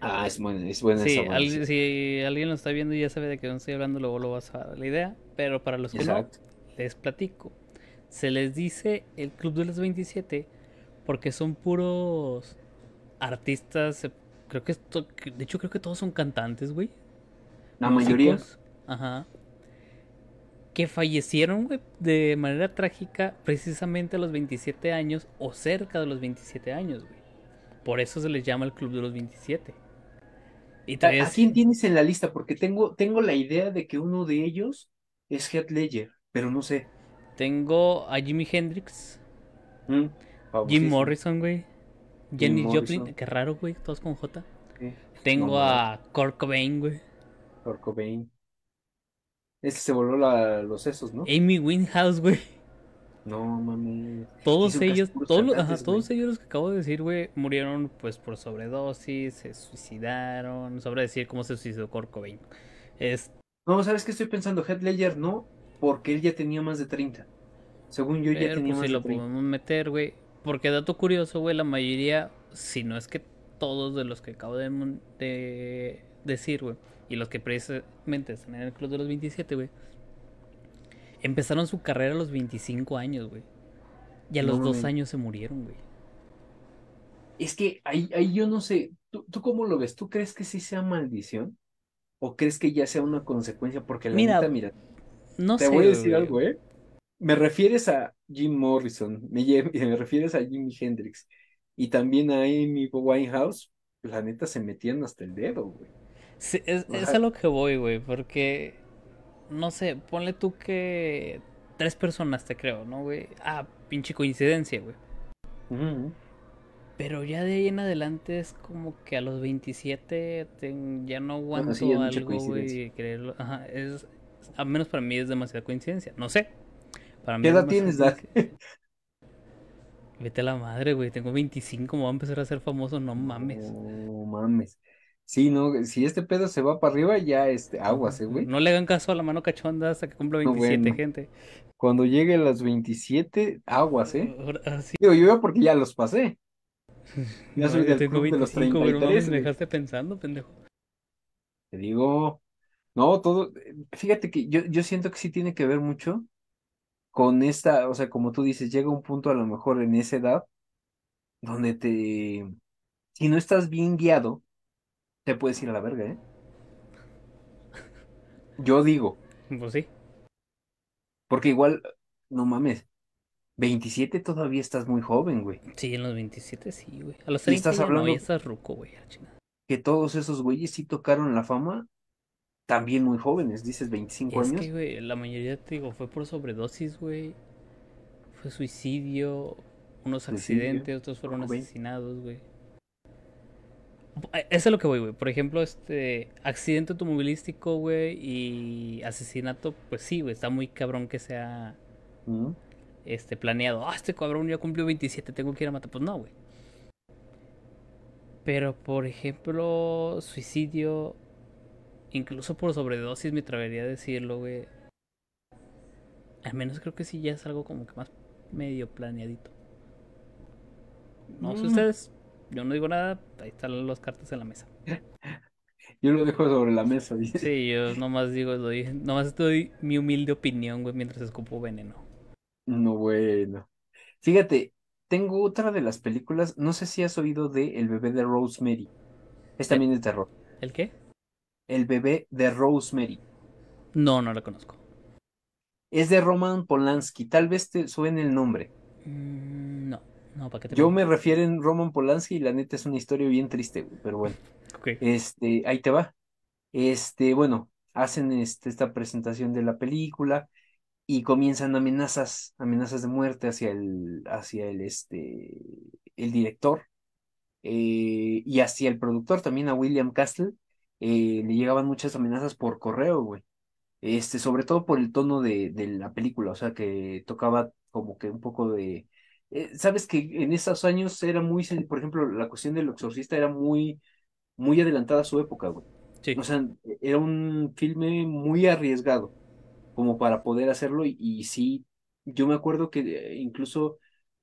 Ah, es buena, es buena Sí, esa buena, al- sí. si alguien lo está viendo y ya sabe de qué estoy hablando, luego lo vas a dar la idea. Pero para los que Exacto. no, les platico. Se les dice el Club de los 27 porque son puros artistas. eh, Creo que esto, de hecho creo que todos son cantantes, güey. La mayoría. Ajá. Que fallecieron, güey, de manera trágica precisamente a los 27 años o cerca de los 27 años, güey. Por eso se les llama el Club de los 27. Y ¿A, quién tienes en la lista? Porque tengo, tengo la idea de que uno de ellos es Heath Ledger, pero no sé. tengo a Jimi Hendrix, Mm, Jim. Morrison, güey. Jenny Morrison. Joplin, qué raro, güey, todos con J. Sí. Tengo a Kurt Cobain, güey. Kurt Cobain. Ese se voló la- los sesos, ¿no? Amy Winehouse, güey. No, mami. Todos ellos, todos, ajá, todos ellos los que acabo de decir, güey, murieron pues por sobredosis, se suicidaron, sobre decir cómo se suicidó Kurt Cobain. Es, No, ¿sabes qué estoy pensando? Heath Ledger no, porque él ya tenía más de 30. Según yo, ya pero tenía pues más si de lo 30. podemos meter, güey, porque dato curioso, güey, la mayoría, si no es que todos de los que acabo de, de decir, güey, y los que precisamente están en el club de los 27, güey, empezaron su carrera a los 25 años, güey. Y a No los dos mames. años se murieron, güey. Es que ahí, ahí yo no sé. ¿Tú, ¿Tú cómo lo ves? ¿Tú crees que sí sea maldición? ¿O crees que ya sea una consecuencia? Porque la Mira, neta, mira, No te sé, voy a decir güey. algo, ¿eh? Me refieres a Jim Morrison, me, me refieres a Jimi Hendrix y también a Amy Winehouse, la neta se metían hasta el dedo, güey. Sí, es, es a lo que voy, güey, porque, no sé, ponle tú que tres personas te creo, ¿no, güey? Ah, pinche coincidencia, güey. Pero ya de ahí en adelante es como que a los 27 ten- ya no Bueno, sí, es aguanto algo, güey, creerlo. Ajá, es, al menos para mí es demasiada coincidencia. No sé, para mí ¿Qué edad tienes, Dad? coincidencia. Vete a la madre, güey, tengo 25, me voy a empezar a ser famoso, no mames. No mames. Sí, no, si este pedo se va para arriba, ya este, aguas, eh, güey. No le hagan caso a la mano cachonda hasta que cumpla No, 27, bueno. gente. Cuando llegue a las 27, aguas, ¿eh? Ahora sí. Digo, yo ya porque ya los pasé. Ya No, soy del tengo club de los 25, güey, no mames, 33, me güey. dejaste pensando, pendejo. Te digo, no, todo, fíjate que yo, yo siento que sí tiene que ver mucho con esta, o sea, como tú dices, llega un punto a lo mejor en esa edad donde te, si no estás bien guiado, te puedes ir a la verga, ¿eh? Yo digo, Pues sí. porque igual, no mames, 27 todavía estás muy joven, güey. Sí, en los 27 sí, güey. A los Y 30 estás ya no, ya hablando estás ruco, güey. que todos esos güeyes sí tocaron la fama también muy jóvenes, dices 25 Es que, años. güey, la mayoría, te digo, fue por sobredosis, güey. Fue suicidio, unos Suicidio, accidentes, otros fueron asesinados, güey. Eso es lo que voy, güey. Por ejemplo, este accidente automovilístico, güey, y asesinato, pues sí, güey, está muy cabrón que sea este planeado. Ah, este cabrón ya cumplió 27, tengo que ir a matar. Pues no, güey. Pero, por ejemplo, suicidio, incluso por sobredosis, me atrevería a decirlo, güey. Al menos creo que sí ya es algo como que más medio planeadito. No sé Mm, ustedes, yo no digo nada, ahí están las cartas en la mesa. Yo lo dejo sobre la mesa, dice. Sí, yo nomás digo, doy, nomás doy mi humilde opinión, güey, mientras escupo veneno. No, bueno. Fíjate, tengo otra de las películas, no sé si has oído de El bebé de Rosemary. Es ¿Eh? también de terror. ¿El qué? El bebé de Rosemary. No, no la conozco. Es de Roman Polanski. Tal vez te suene el nombre. Mm, no, no, ¿para qué te Yo me refiero en Roman Polanski y la neta es una historia bien triste, güey, pero bueno. Este, ahí te va. Este, bueno, hacen este, esta presentación de la película y comienzan amenazas, amenazas de muerte hacia el, hacia el, este, el director eh, y hacia el productor también, a William Castle, eh, le llegaban muchas amenazas por correo, güey. Este, sobre todo por el tono de, de la película, o sea, que tocaba como que un poco de... eh, sabes que en esos años era muy, por ejemplo, la cuestión del exorcista era muy, muy adelantada a su época, güey. Sí, O sea, era un filme muy arriesgado como para poder hacerlo y, y sí, yo me acuerdo que eh, incluso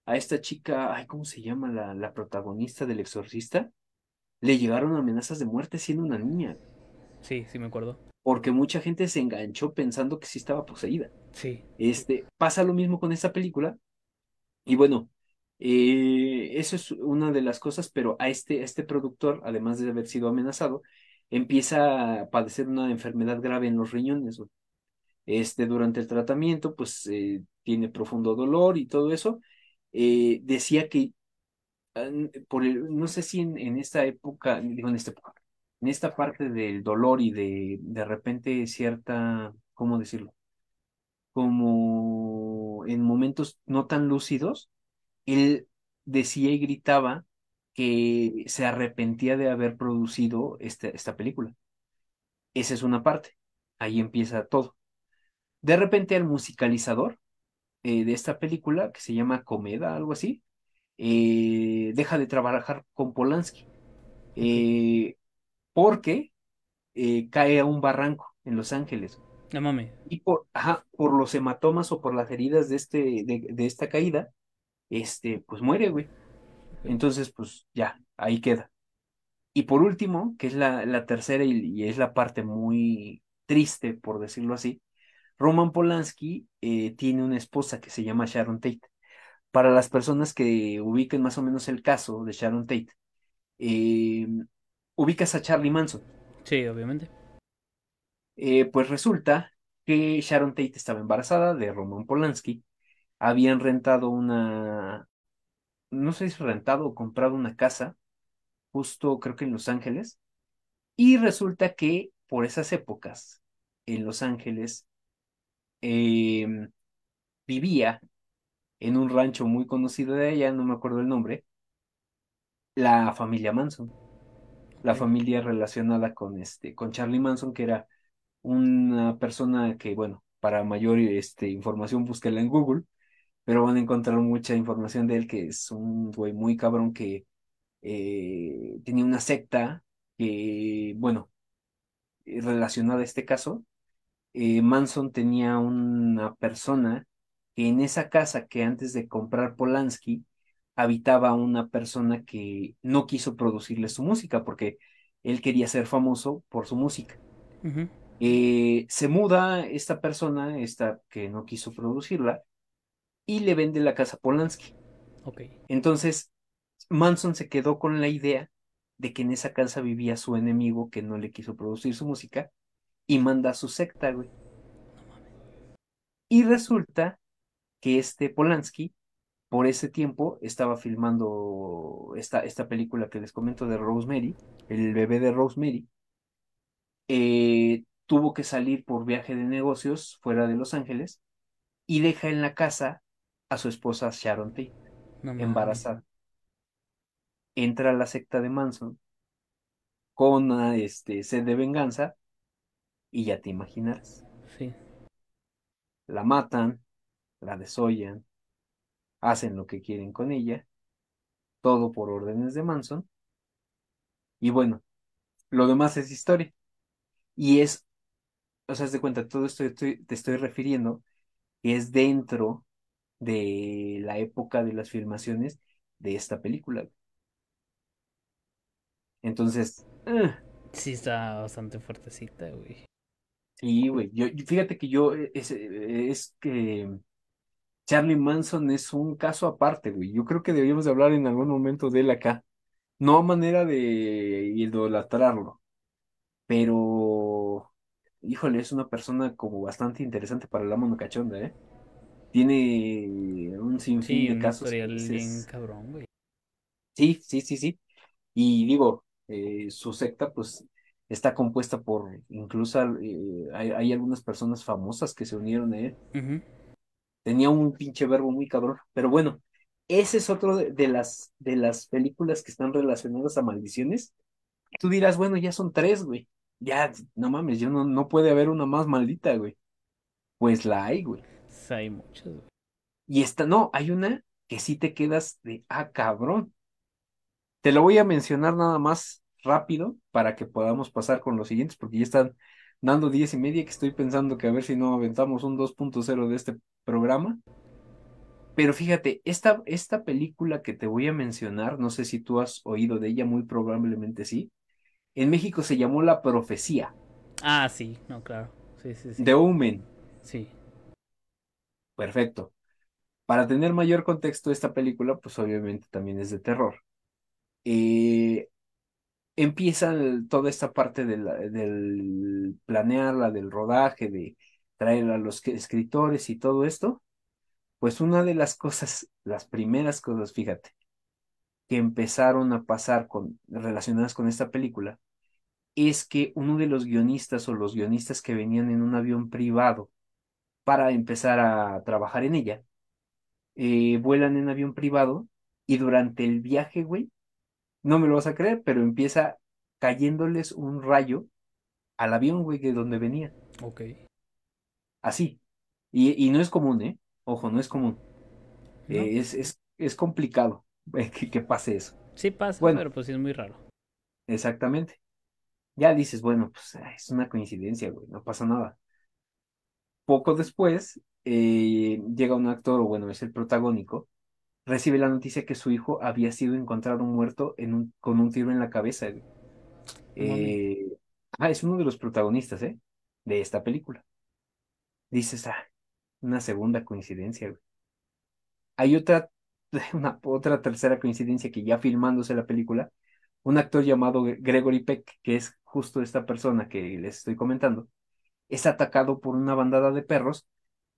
a esta chica, ay, ¿cómo se llama la, la protagonista del Exorcista? Le llegaron amenazas de muerte siendo una niña, sí, sí me acuerdo. porque mucha gente se enganchó pensando que sí estaba poseída. Sí, Este, pasa lo mismo con esta película y bueno, eh, eso es una de las cosas, pero a este, este productor, además de haber sido amenazado, empieza a padecer una enfermedad grave en los riñones. Este, durante el tratamiento, pues eh, tiene profundo dolor y todo eso. Eh, decía que, por el- no sé si en, en esta época, digo en esta época, en esta parte del dolor y de de repente cierta, ¿cómo decirlo? Como en momentos no tan lúcidos, él decía y gritaba que se arrepentía de haber producido este- esta película. Esa es una parte. Ahí empieza todo. De repente el musicalizador eh, de esta película, que se llama Comeda, algo así, eh, deja de trabajar con Polanski, eh, porque cae a un barranco en Los Ángeles. No mames. Y por, ajá, por los hematomas o por las heridas de, este, de, de esta caída, este, pues muere, güey. Entonces, pues ya, ahí queda. Y por último, que es la, la tercera y, y es la parte muy triste, por decirlo así, Roman Polanski eh, tiene una esposa que se llama Sharon Tate. Para las personas que ubiquen más o menos el caso de Sharon Tate, eh, ubicas a Charlie Manson. Sí, obviamente. Eh, pues resulta que Sharon Tate estaba embarazada de Roman Polanski. Habían rentado una, no sé si rentado o comprado una casa, justo creo que en Los Ángeles, y resulta que por esas épocas, en Los Ángeles, em, vivía en un rancho muy conocido de allá, no me acuerdo el nombre, la familia Manson, la familia relacionada con este, con Charlie Manson, que era una persona que, bueno, para mayor este, información búsquela en Google, pero van a encontrar mucha información de él, que es un güey muy cabrón que eh, tenía una secta que, bueno, eh, relacionada a este caso, eh, Manson tenía una persona que en esa casa que antes de comprar Polanski habitaba una persona que no quiso producirle su música porque él quería ser famoso por su música. Ujú. Eh, se muda esta persona, esta que no quiso producirla, y le vende la casa a Polanski. Ok. Entonces, Manson se quedó con la idea de que en esa casa vivía su enemigo que no le quiso producir su música y manda a su secta, güey. Y resulta que este Polanski, por ese tiempo, estaba filmando esta, esta película que les comento de Rosemary, el bebé de Rosemary. Eh, tuvo que salir por viaje de negocios fuera de Los Ángeles y deja en la casa a su esposa Sharon Tate, No embarazada. Entra a la secta de Manson con ah, este, sed de venganza y ya te imaginarás. Sí. La matan, la desollan, hacen lo que quieren con ella, todo por órdenes de Manson. Y bueno, lo demás es historia. Y es, o sea, haz de cuenta, todo esto estoy- te estoy refiriendo que es dentro de la época de las filmaciones de esta película. Entonces, ah, Sí está bastante fuertecita, güey. sí, güey, yo, fíjate que yo, eh, es, eh, es que Charlie Manson es un caso aparte, güey. Yo creo que deberíamos de hablar en algún momento de él acá. No a manera de idolatrarlo, pero, híjole, es una persona como bastante interesante para la mano cachonda, ¿eh? Tiene un sinfín Sí, de un casos dices, cabrón, güey. sí, sí, sí, sí. Y digo, eh, su secta, pues, está compuesta por, incluso eh, hay, hay algunas personas famosas que se unieron a él. Ujú. Tenía un pinche verbo muy cabrón. Pero bueno, ese es otro de, de las, de las películas que están relacionadas a maldiciones. Tú dirás, bueno, ya son tres, güey. Ya, no mames, yo no, no puede haber una más maldita, güey. Pues la hay, güey. Hay muchos, güey. Y esta, no, hay una que sí te quedas de, ah, cabrón. Te lo voy a mencionar nada más rápido para que podamos pasar con los siguientes, porque ya están dando diez y media, que estoy pensando que a ver si no aventamos un 2.0 de este programa. Pero fíjate, esta, esta película que te voy a mencionar, no sé si tú has oído de ella, muy probablemente sí. En México se llamó La Profecía, Ah, sí, no, claro. Sí, sí, sí. de Omen. Sí. Perfecto. Para tener mayor contexto, esta película, pues obviamente también es de terror. Eh, empieza el- toda esta parte de la- del planearla, del rodaje, de traer a los escritores y todo esto. Pues una de las cosas, las primeras cosas, fíjate, que empezaron a pasar con, relacionadas con esta película, es que uno de los guionistas o los guionistas que venían en un avión privado para empezar a trabajar en ella, eh, vuelan en avión privado y durante el viaje, güey, no me lo vas a creer, pero empieza cayéndoles un rayo al avión, güey, de donde venía. Ok. Así. Y, y no es común, ¿eh? Ojo, no es común. ¿No? Eh, es, es, es complicado que, que pase eso. Sí pasa, Bueno, pero pues sí es muy raro. exactamente. Ya dices, bueno, pues ah, es una coincidencia, güey, no pasa nada. Poco después, eh, llega un actor, o bueno, es el protagónico, recibe la noticia que su hijo había sido encontrado muerto en un, con un tiro en la cabeza, güey. Eh, ah, es uno de los protagonistas, ¿eh? De esta película. Dices, ah, una segunda coincidencia, güey. Hay otra, una, otra tercera coincidencia que ya filmándose la película, un actor llamado Gregory Peck, que es justo esta persona que les estoy comentando, es atacado por una bandada de perros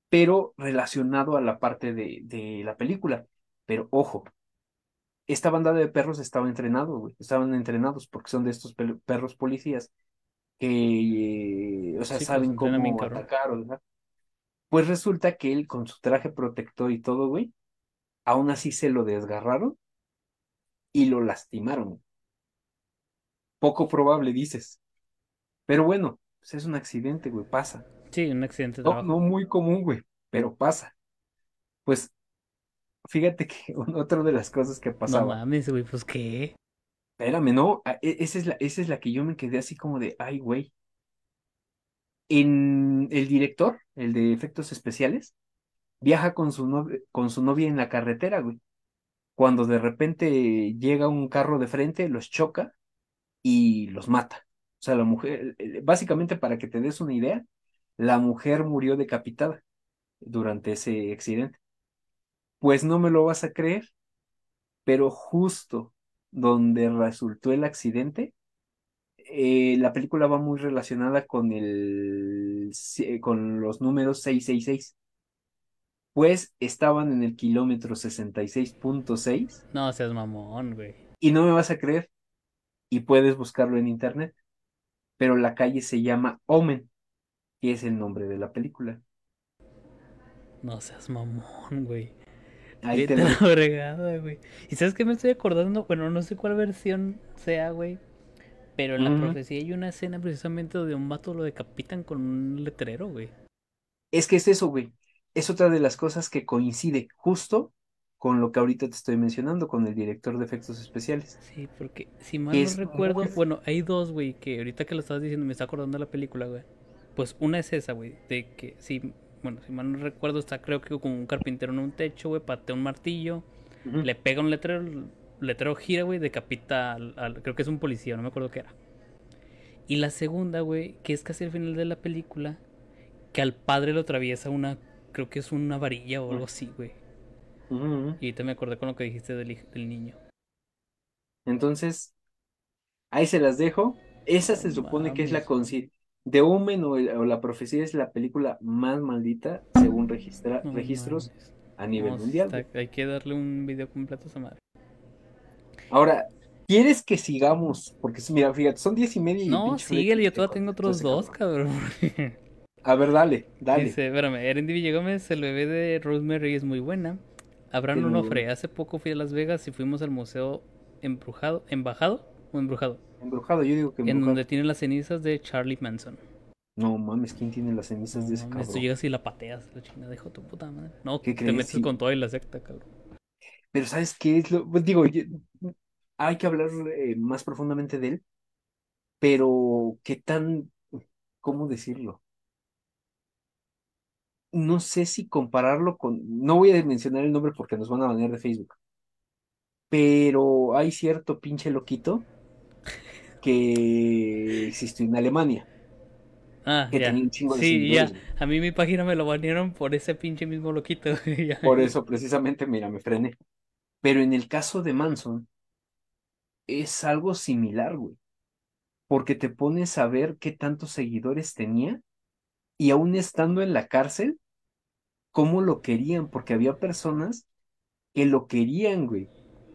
pero relacionado a la parte de, de la película. Pero ojo, esta banda de perros estaba entrenado, güey, estaban entrenados porque son de estos pe- perros policías que, eh, o sea, Sí, saben cómo atacar. Pues resulta que él con su traje protector y todo, güey, aún así se lo desgarraron y lo lastimaron. Poco probable, dices. Pero bueno, pues es un accidente, güey, pasa. Sí, un accidente de No, no muy común, güey, pero pasa. Pues fíjate que otra de las cosas que No pasaba, mames, güey, pues qué. espérame, no, e- esa es la, esa es la que yo me quedé así como de, ay, güey. En el director, el de efectos especiales, viaja con su novia, con su novia en la carretera, güey. Cuando de repente llega un carro de frente, los choca y los mata. O sea, la mujer, eh, básicamente para que te des una idea, la mujer murió decapitada durante ese accidente. Pues no me lo vas a creer, pero justo donde resultó el accidente, eh, la película va muy relacionada con el, ci- con los números 666. Pues estaban en el kilómetro 66.6 No seas mamón, güey. y no me vas a creer y puedes buscarlo en internet, pero la calle se llama Omen, que es el nombre de la película. No seas mamón, güey. Ahí te la fregada, güey. ¿Y sabes qué me estoy acordando? Bueno, no sé cuál versión sea, güey. Pero en la profecía hay una escena precisamente donde un vato lo decapitan con un letrero, güey. Es que es eso, güey. Es otra de las cosas que coincide justo con lo que ahorita te estoy mencionando, con el director de efectos especiales. Sí, porque si mal no recuerdo, bueno, hay dos, güey, que ahorita que lo estabas diciendo me está acordando de la película, güey. Pues una es esa, güey, de que si, bueno, si mal no recuerdo, está creo que como un carpintero en un techo, güey, patea un martillo, le pega un letrero, letrero gira, güey, decapita al, al- creo que es un policía, no me acuerdo qué era. Y la segunda, güey, que es casi al final de la película, que al padre lo atraviesa una, creo que es una varilla o algo así, güey. Y ahorita me acordé con lo que dijiste del, del niño. Entonces, ahí se las dejo. Esa se supone que es la mames, güey. conci- de Omen o, el- o la profecía es la película más maldita según registra- registros mames. a nivel No, mundial. está- hay que darle un video completo a esa madre. Ahora, ¿quieres que sigamos? Porque mira, fíjate, son diez y media y No, síguele, yo te todavía tengo otros dos, cabrón. A ver, dale, dale. Dice, espérame, Erin Divi Gómez, el bebé de Rosemary es muy buena. Abraham muy Onofre, hace poco fui a Las Vegas y fuimos al museo embrujado, embajado o embrujado, Embrujado, yo digo que en donde tienen las cenizas de Charlie Manson. No mames, ¿quién tiene las No cenizas de ese mames, tú cabrón? llegas y la pateas, la chingada, dijo tu puta madre. No, ¿Qué te crees? metes Sí. con toda y la secta, cabrón. Pero ¿sabes qué es lo? Pues digo, yo- hay que hablar eh, más profundamente de él, pero ¿qué tan, cómo decirlo? No sé si compararlo con, no voy a mencionar el nombre porque nos van a banear de Facebook, pero hay cierto pinche loquito que existió en Alemania, Ah, que ya. tenía un chingo de Sí, ya. A mí mi página me lo banearon por ese pinche mismo loquito. Por eso precisamente, mira, me frené. Pero en el caso de Manson es algo similar, güey, porque te pones a ver qué tantos seguidores tenía y aún estando en la cárcel, cómo lo querían, porque había personas que lo querían, güey.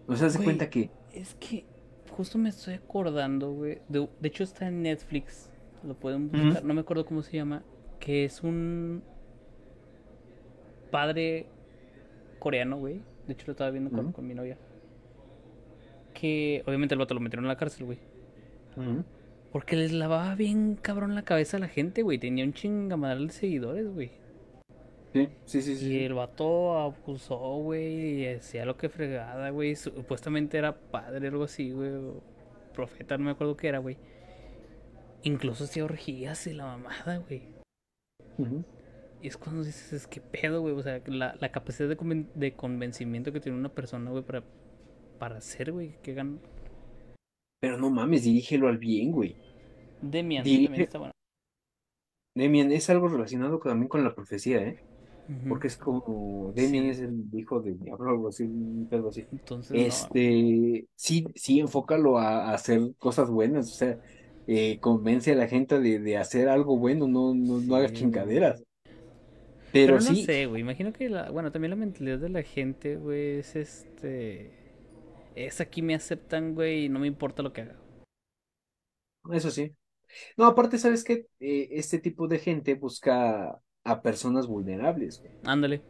O sea, de Güey, cuenta que, es que justo me estoy acordando, güey. De, de hecho está en Netflix. Lo pueden buscar. No me acuerdo cómo se llama. Que es un padre coreano, güey. De hecho lo estaba viendo con, mi novia. Que obviamente el vato lo metieron en la cárcel, güey. Porque les lavaba bien cabrón la cabeza a la gente, güey. Tenía un chingamadral de seguidores, güey. Sí, sí, sí, Y sí. el vato abusó, güey, y hacía lo que fregada, güey. Supuestamente era padre, algo así, güey. profeta, no me acuerdo qué era, güey. Incluso hacía orgías y la mamada, güey. Y es cuando dices, es que pedo, güey. O sea, la, la capacidad de, conven- de convencimiento que tiene una persona, güey, para, para hacer, güey, que gan... Pero no mames, dirígelo al bien, güey. Demian también Dirige, está bueno. Demian, es algo relacionado también con la profecía, ¿eh? Porque es como, Demian Sí, es el hijo del diablo, algo así, pedo así. entonces no. Este, sí, sí, enfócalo a, a hacer cosas buenas, o sea, eh, convence a la gente de, de hacer algo bueno, no, no, no hagas chingaderas. Pero Pero no sí, sé, güey. Imagino que la, bueno, también la mentalidad de la gente, güey, es este. Es aquí me aceptan, güey, y no me importa lo que haga. eso sí. No, aparte, ¿sabes qué? Eh, este tipo de gente busca a personas vulnerables, güey. Ándale.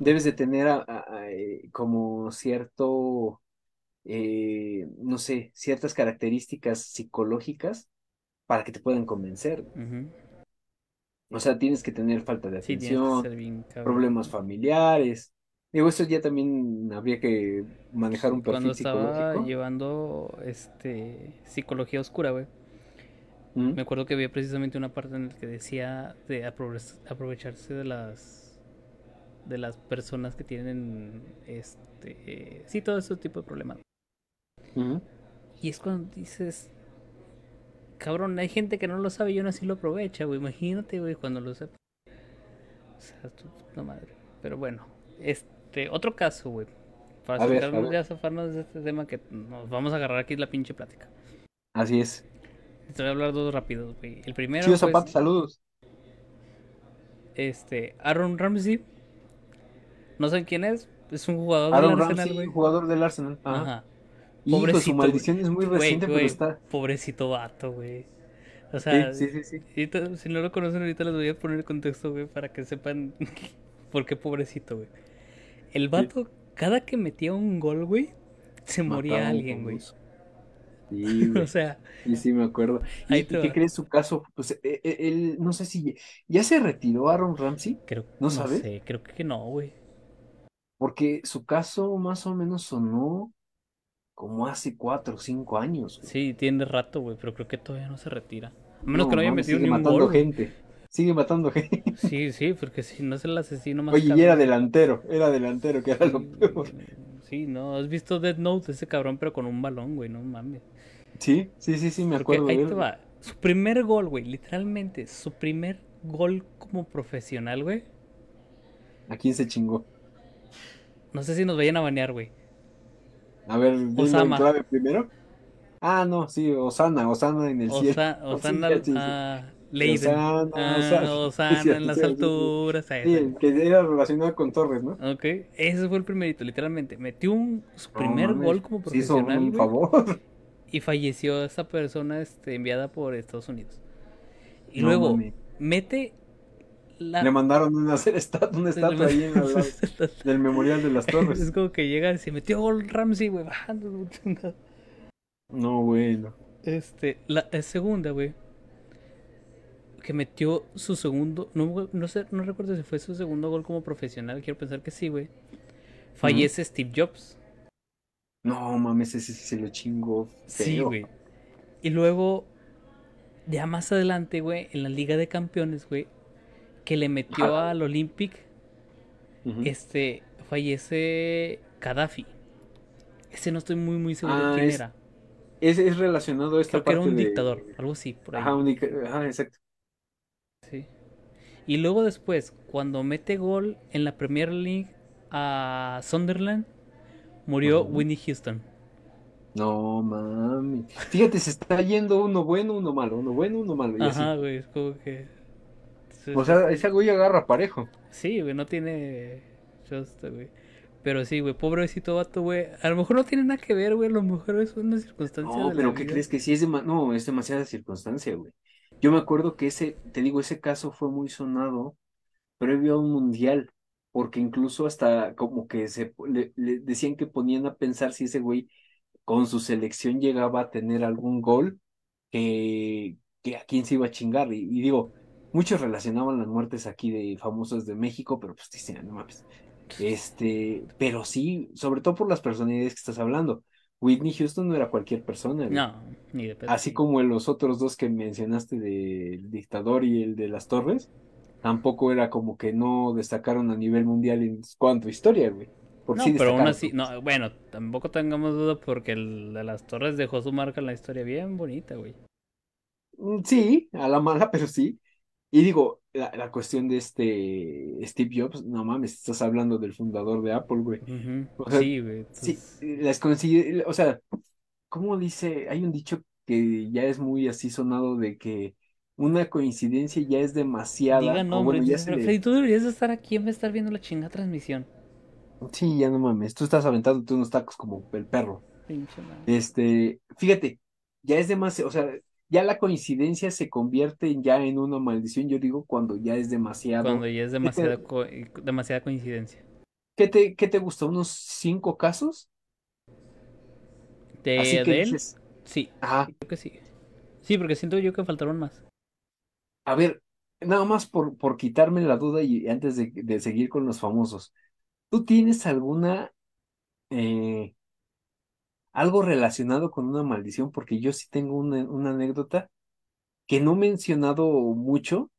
Debes de tener a- a- a, eh, como cierto, eh, no sé, ciertas características psicológicas para que te puedan convencer. O sea, tienes que tener falta de atención, bien problemas familiares. Digo, eso ya también habría que manejar un Cuando perfil estaba psicológico. llevando este psicología oscura, güey, ¿Mm? me acuerdo que había precisamente una parte en la que decía de aprove- aprovecharse de las de las personas que tienen este sí todo ese tipo de problemas. Y es cuando dices, cabrón, hay gente que no lo sabe y aún así lo aprovecha, güey. Imagínate, güey, cuando lo sepa. O sea, tu puta madre. Pero bueno, este, otro caso, güey. Para A ver, a sacarnos ver. ya zafarnos de este tema que nos vamos a agarrar aquí la pinche plática. Así es. Te voy a hablar dos rápidos, güey. El primero, Chío pues, Zapata, saludos. este, Aaron Ramsey. No sé quién es. Es un jugador Aaron del Arsenal, Ramsey, güey. jugador del Arsenal. Ajá. Ajá. Hijo, su Pobrecito, maldición es muy reciente, güey, pero está. Pobrecito vato, güey. O sea, Sí, sí, sí, ahorita, si no lo conocen ahorita les voy a poner el contexto, güey, para que sepan por qué pobrecito, güey. El vato, cada que metía un gol, güey, se moría Mataba alguien, güey. famoso. Sí. O sea, Sí, sí, me acuerdo. ¿Y, Ahí y te qué crees su caso? Pues eh, eh, él, no sé si ya se retiró Aaron Ramsey, creo, ¿No no, sabes? sé, creo que no, güey. porque su caso más o menos sonó como hace cuatro o cinco años. güey. Sí, tiene rato, güey, pero creo que todavía no se retira. A menos No, que no haya metido ni un matando gol, güey. gente. Sigue matando gente. Sí, sí, porque si no es el asesino más Oye, y cabrón. era delantero, era delantero, que era lo peor. Sí, no, has visto Dead Note, ese cabrón, pero con un balón, güey, no mames. Sí, sí, sí, sí, me Porque acuerdo ahí de te va. Su primer gol, güey, literalmente, su primer gol como profesional, güey. ¿A quién se chingó? No sé si nos vayan a banear, güey. A ver, Osama. clave primero. Ah, no, sí, Osana, Osana en el cielo. Osa, Oh, sí, Osana, sí, sí. ah, Leiden. Osana, Ah, Osana. Osana Sí, en las sí, sí, sí. alturas. ah, Sí, que era relacionado con Torres, ¿no? Ok, ese fue el primerito, literalmente. Metió un, su primer gol como hizo profesional, un güey, favor. Y falleció esa persona este, enviada por Estados Unidos. Y No luego mete la... Le mandaron una, estatua ahí en lado del Memorial de las Es Torres. como que llega y se metió gol Ramsey, güey, bajando. su chingada. No. Este, la, la segunda, güey. Que metió su segundo. No, no sé, no recuerdo si fue su segundo gol como profesional. Quiero pensar que sí, güey. Fallece Steve Jobs. No mames, ese se lo chingó. Sí, güey. Y luego, ya más adelante, güey, en la Liga de Campeones, güey, que le metió al Olympic, este, fallece Gaddafi. Ese no estoy muy, muy seguro Ah, quién es- era. Es, es relacionado a esta Creo que era parte un de- dictador, algo así, por ahí. Ajá, un dic- ajá, exacto. Sí. Y luego después, cuando mete gol en la Premier League a Sunderland, murió. Winnie Houston. No mami. Fíjate, se está yendo uno bueno, uno malo, uno bueno, uno malo. Y así. Ajá, güey, es como que... O sea, ese güey agarra parejo. Sí, güey, no tiene... Güey. Pero sí, güey, pobrecito vato, güey. A lo mejor no tiene nada que ver, güey. A lo mejor es una circunstancia No, de la pero ¿qué vida. crees que sí es dema- no, es demasiada circunstancia, güey. Yo me acuerdo que ese, te digo, ese caso fue muy sonado previo a un mundial, porque incluso hasta como que se le, le decían que ponían a pensar si ese güey con su selección llegaba a tener algún gol que, que a quién se iba a chingar. Y, y digo, muchos relacionaban las muertes aquí de famosos de México, pero pues dicen, no mames. Este, pero sí, sobre todo por las personalidades que estás hablando. Whitney Houston no era cualquier persona, güey. No, ni de pedo. Así como los otros dos que mencionaste del dictador y el de las torres, tampoco era como que no destacaron a nivel mundial en cuanto a historia, güey. Porque No, sí pero aún destacaron. así, no, bueno, tampoco tengamos duda porque el de las torres dejó su marca en la historia bien bonita, güey. Mm, Sí, a la mala, pero sí. Y digo, la, la cuestión de este Steve Jobs, no mames, estás hablando del fundador de Apple, güey. Ujú, O sea, Sí, güey. Sí, las consigue, o sea, ¿cómo dice? Hay un dicho que ya es muy así sonado de que una coincidencia ya es demasiada, Diga nombre, bueno, pero le... Tú deberías de estar aquí en vez de estar viendo la chingada transmisión. Sí, ya no mames, tú estás aventándote unos tacos como el perro. Pinche madre. Este, fíjate, ya es demasiado, o sea, ya la coincidencia se convierte ya en una maldición, yo digo, cuando ya es Cuando demasiado. ya es ¿Qué te, demasiada, co- demasiada coincidencia. qué te, qué te gusta? ¿Unos cinco casos? Así ¿De, que de él? dices, Sí, ah, creo que sí. Sí, porque siento yo que faltaron más. A ver, nada más por, por quitarme la duda y antes de, de seguir con los famosos, ¿tú tienes alguna, eh, algo relacionado con una maldición? Porque yo sí tengo una, una anécdota que no he mencionado mucho,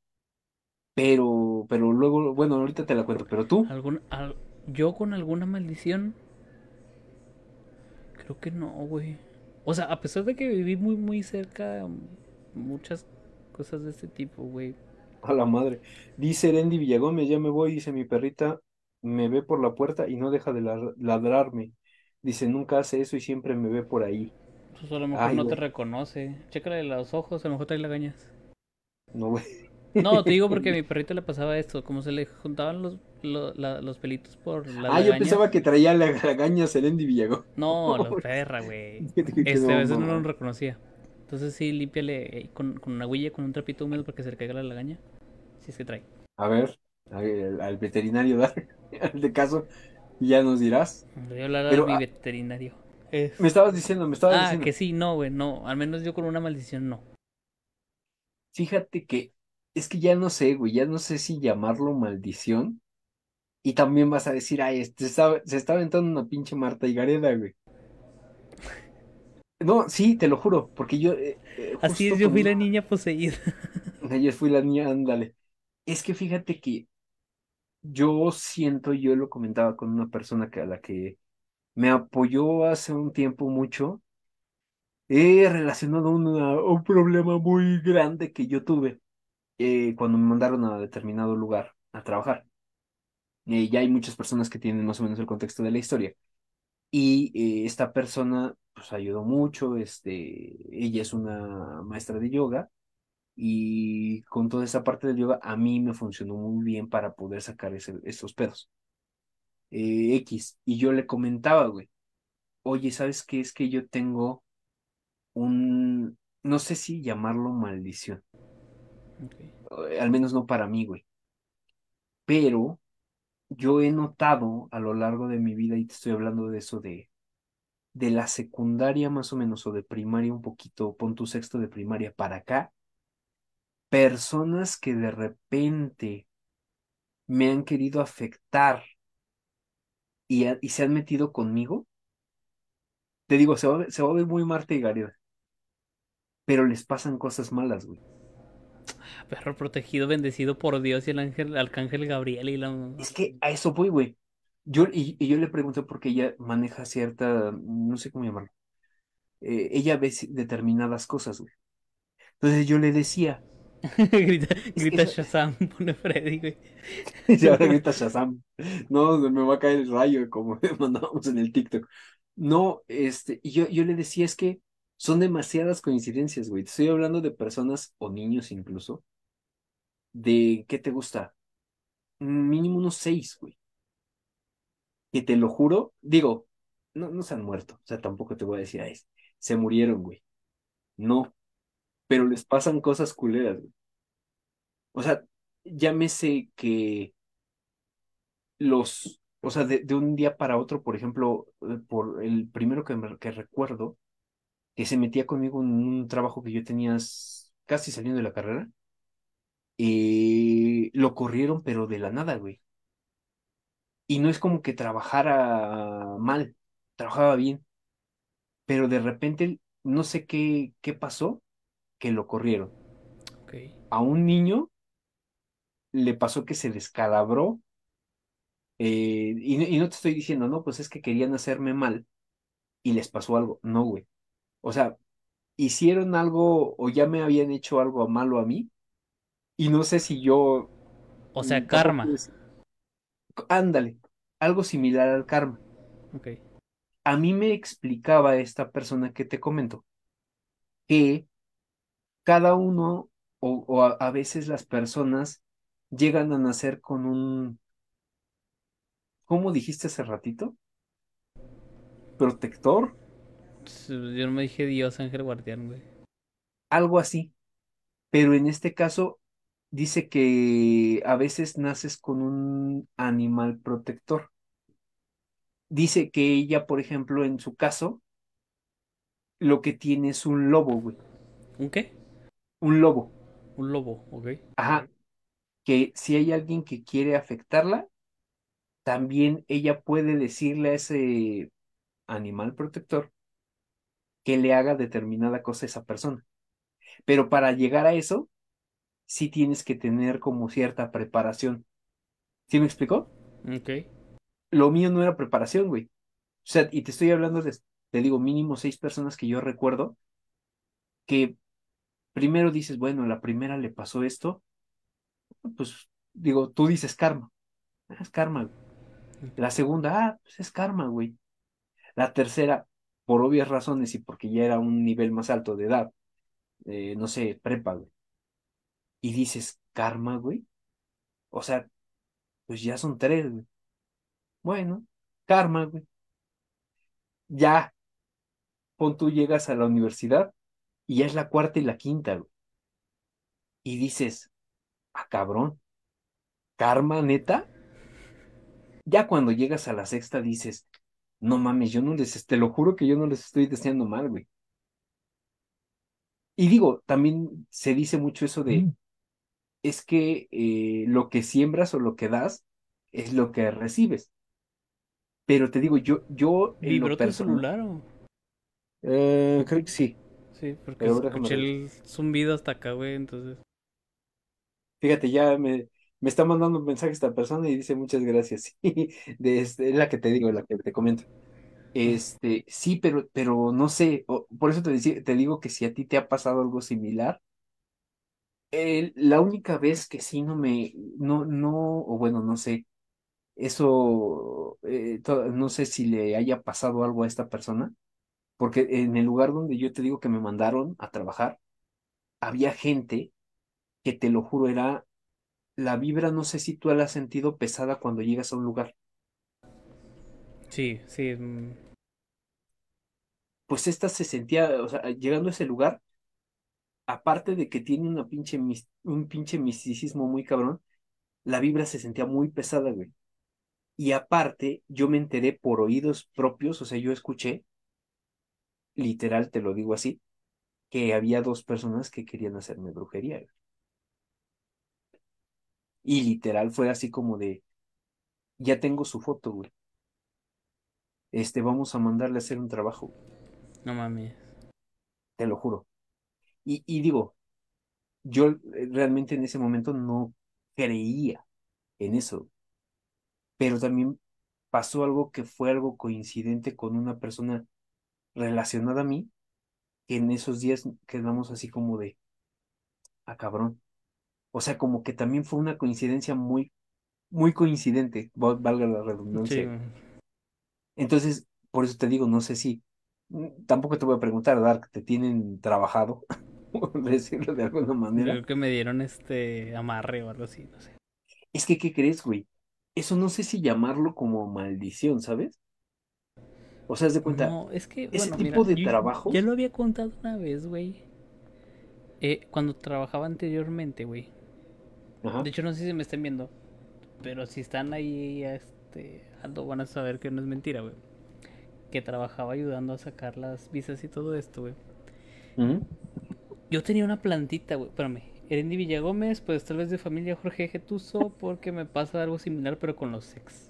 pero, pero luego, bueno, ahorita te la cuento, pero tú, ¿Algún, al- yo con alguna maldición? Creo que no, güey. O sea, a pesar de que viví muy, muy cerca, muchas cosas de este tipo, güey. a la madre, dice Erendi Villagómez, ya me voy, dice mi perrita, me ve por la puerta y no deja de la- ladrarme. Dice, nunca hace eso y siempre me ve por ahí. Pues a lo mejor Ay, no te reconoce. Chécale los ojos, a lo mejor trae lagañas. no, güey. No, te digo porque a mi perrito le pasaba esto. Como se le juntaban los, lo- la- los pelitos por las Ah, yo lagañas. pensaba que traía la lagaña Erendi Villagómez. No, la perra, güey. Este, a veces no lo reconocía. Entonces sí, límpiale eh, con, con una huilla, con un trapito húmedo para que se le caiga la lagaña. Si es que trae. A ver, a ver, al, al veterinario, al de caso, ya nos dirás. Voy a hablar a mi ah, veterinario. Es... me estabas diciendo, me estabas Ah, diciendo. que sí, no, güey, no. Al menos yo con una maldición no. Fíjate que es que ya no sé, güey, ya no sé si llamarlo maldición. Y también vas a decir, ay, este está- se está aventando una pinche Marta y Gareda, güey. No, sí, te lo juro, porque yo eh, eh, Así es, yo fui la niña poseída. ayer fui la niña, ándale. Es que fíjate que yo siento, yo lo comentaba con una persona que a la que me apoyó hace un tiempo mucho, he relacionado una- un problema muy grande que yo tuve eh, cuando me mandaron a determinado lugar a trabajar. Eh, ya hay muchas personas que tienen más o menos el contexto de la historia. Y eh, esta persona pues ayudó mucho, este, ella es una maestra de yoga y con toda esa parte del yoga a mí me funcionó muy bien para poder sacar ese- esos pedos. Eh, X, y yo le comentaba, güey, oye, ¿sabes qué? Es que yo tengo un, no sé si llamarlo maldición, eh, al menos no para mí, güey, pero yo he notado a lo largo de mi vida, y te estoy hablando de eso de de la secundaria más o menos, o de primaria un poquito, pon tu sexto de primaria para acá, personas que de repente me han querido afectar y, y se han metido conmigo, te digo, se va, a ver- se va a ver muy Marta y Gareda, pero les pasan cosas malas, güey. Perro protegido, bendecido por Dios y el ángel, arcángel Gabriel y la... Es que a eso voy, güey. Yo, y, y yo le pregunté porque ella maneja cierta, no sé cómo llamarlo, eh, ella ve determinadas cosas, güey. Entonces yo le decía, grita, Shazam, pone Freddy, güey. Y ahora grita Shazam. No, me va a caer el rayo, como mandábamos en el TikTok. No, este, y yo, yo le decía, es que son demasiadas coincidencias, güey. Estoy hablando de personas o niños incluso, de, ¿qué te gusta? Mínimo unos seis, güey. Que te lo juro, digo, no, se han muerto, o sea, tampoco te voy a decir, se murieron, güey. No, pero les pasan cosas culeras, güey. O sea, llámese que los, o sea, de, de un día para otro, por ejemplo, eh, por el primero que, me- que recuerdo, que se metía conmigo en un trabajo que yo tenía casi saliendo de la carrera, y lo corrieron, pero de la nada, güey. Y no es como que trabajara mal, trabajaba bien, pero de repente no sé qué, qué pasó, que lo corrieron. A un niño le pasó que se descalabró, eh, y, no- y no te estoy diciendo, no, pues es que querían hacerme mal y les pasó algo. No, güey. O sea, hicieron algo o ya me habían hecho algo malo a mí y no sé si yo O sea, karma. Ándale, algo similar al karma. Ok. A mí me explicaba esta persona que te comento que cada uno o, o a, a veces las personas llegan a nacer con un, ¿cómo dijiste hace ratito? Protector, Yo no me dije Dios, ángel guardián, güey. algo así. Pero en este caso dice que a veces naces con un animal protector. Dice que ella, por ejemplo, en su caso, lo que tiene es un lobo, güey. ¿Un qué? Un lobo. Un lobo, ok. Ajá. Que si hay alguien que quiere afectarla, también ella puede decirle a ese animal protector que le haga determinada cosa a esa persona. Pero para llegar a eso, sí tienes que tener como cierta preparación. ¿Sí me explicó? Ok. Lo mío no era preparación, güey. O sea, y te estoy hablando de, te digo, mínimo seis personas que yo recuerdo que primero dices, bueno, la primera le pasó esto, pues digo, tú dices karma. Ah, es karma. güey. La segunda, ah, pues es karma, güey. La tercera, por obvias razones y porque ya era un nivel más alto de edad, eh, no sé, prepa, güey. Y dices, karma, güey. O sea, pues ya son tres, güey. Bueno, karma, güey. Ya, pon tú llegas a la universidad y ya es la cuarta y la quinta, güey. Y dices, ah, cabrón, karma, neta. Ya cuando llegas a la sexta dices, no mames, yo no les, te lo juro que yo no les estoy deseando mal, güey. Y digo, también se dice mucho eso de, es que eh, lo que siembras o lo que das es lo que recibes. Pero te digo, yo, yo en ¿Vibró lo tu personal, celular o...? eh, creo que sí. Sí, porque escuché el zumbido hasta acá, güey, entonces... Fíjate, ya me, me está mandando un mensaje esta persona y dice muchas gracias. Sí, de este, es la que te digo, la que te comento. Este, sí, pero, pero no sé, por eso te, te digo que si a ti te ha pasado algo similar, el- la única vez que sí no me, no, no, o bueno, no sé, eso, eh, to- no sé si le haya pasado algo a esta persona, porque en el lugar donde yo te digo que me mandaron a trabajar, había gente que te lo juro era, la vibra, no sé si tú la has sentido pesada cuando llegas a un lugar. Sí, sí. mm, Pues esta se sentía, o sea, llegando a ese lugar, aparte de que tiene una pinche, un pinche misticismo muy cabrón, la vibra se sentía muy pesada, güey. Y aparte, yo me enteré por oídos propios, o sea, yo escuché, literal, te lo digo así, que había dos personas que querían hacerme brujería. güey. Y literal fue así como de, ya tengo su foto, güey. Este, vamos a mandarle a hacer un trabajo, No mames. te lo juro. Y, y digo, yo eh, realmente en ese momento no creía en eso, pero también pasó algo que fue algo coincidente con una persona relacionada a mí, que en esos días quedamos así como de, ah, cabrón. O sea, como que también fue una coincidencia muy, muy coincidente, val- valga la redundancia. Entonces, por eso te digo, no sé si, mm, tampoco te voy a preguntar, Dark, ¿te tienen trabajado? Por decirlo de alguna manera. creo que me dieron este amarre o algo así, no sé. Es que, ¿qué crees, güey? Eso no sé si llamarlo como maldición, ¿sabes? O sea, haz de cuenta, No, es que, ese bueno, tipo mira, de yo trabajos, ya lo había contado una vez, güey. Eh, cuando trabajaba anteriormente, güey. ajá, De hecho, no sé si me estén viendo. Pero si están ahí, este, Aldo, van a saber que no es mentira, güey. Que trabajaba ayudando a sacar las visas y todo esto, güey. Yo tenía una plantita, güey. Espérame. Erendi Villagómez, pues tal vez de familia Jorge Getuso, porque me pasa algo similar, pero con los ex.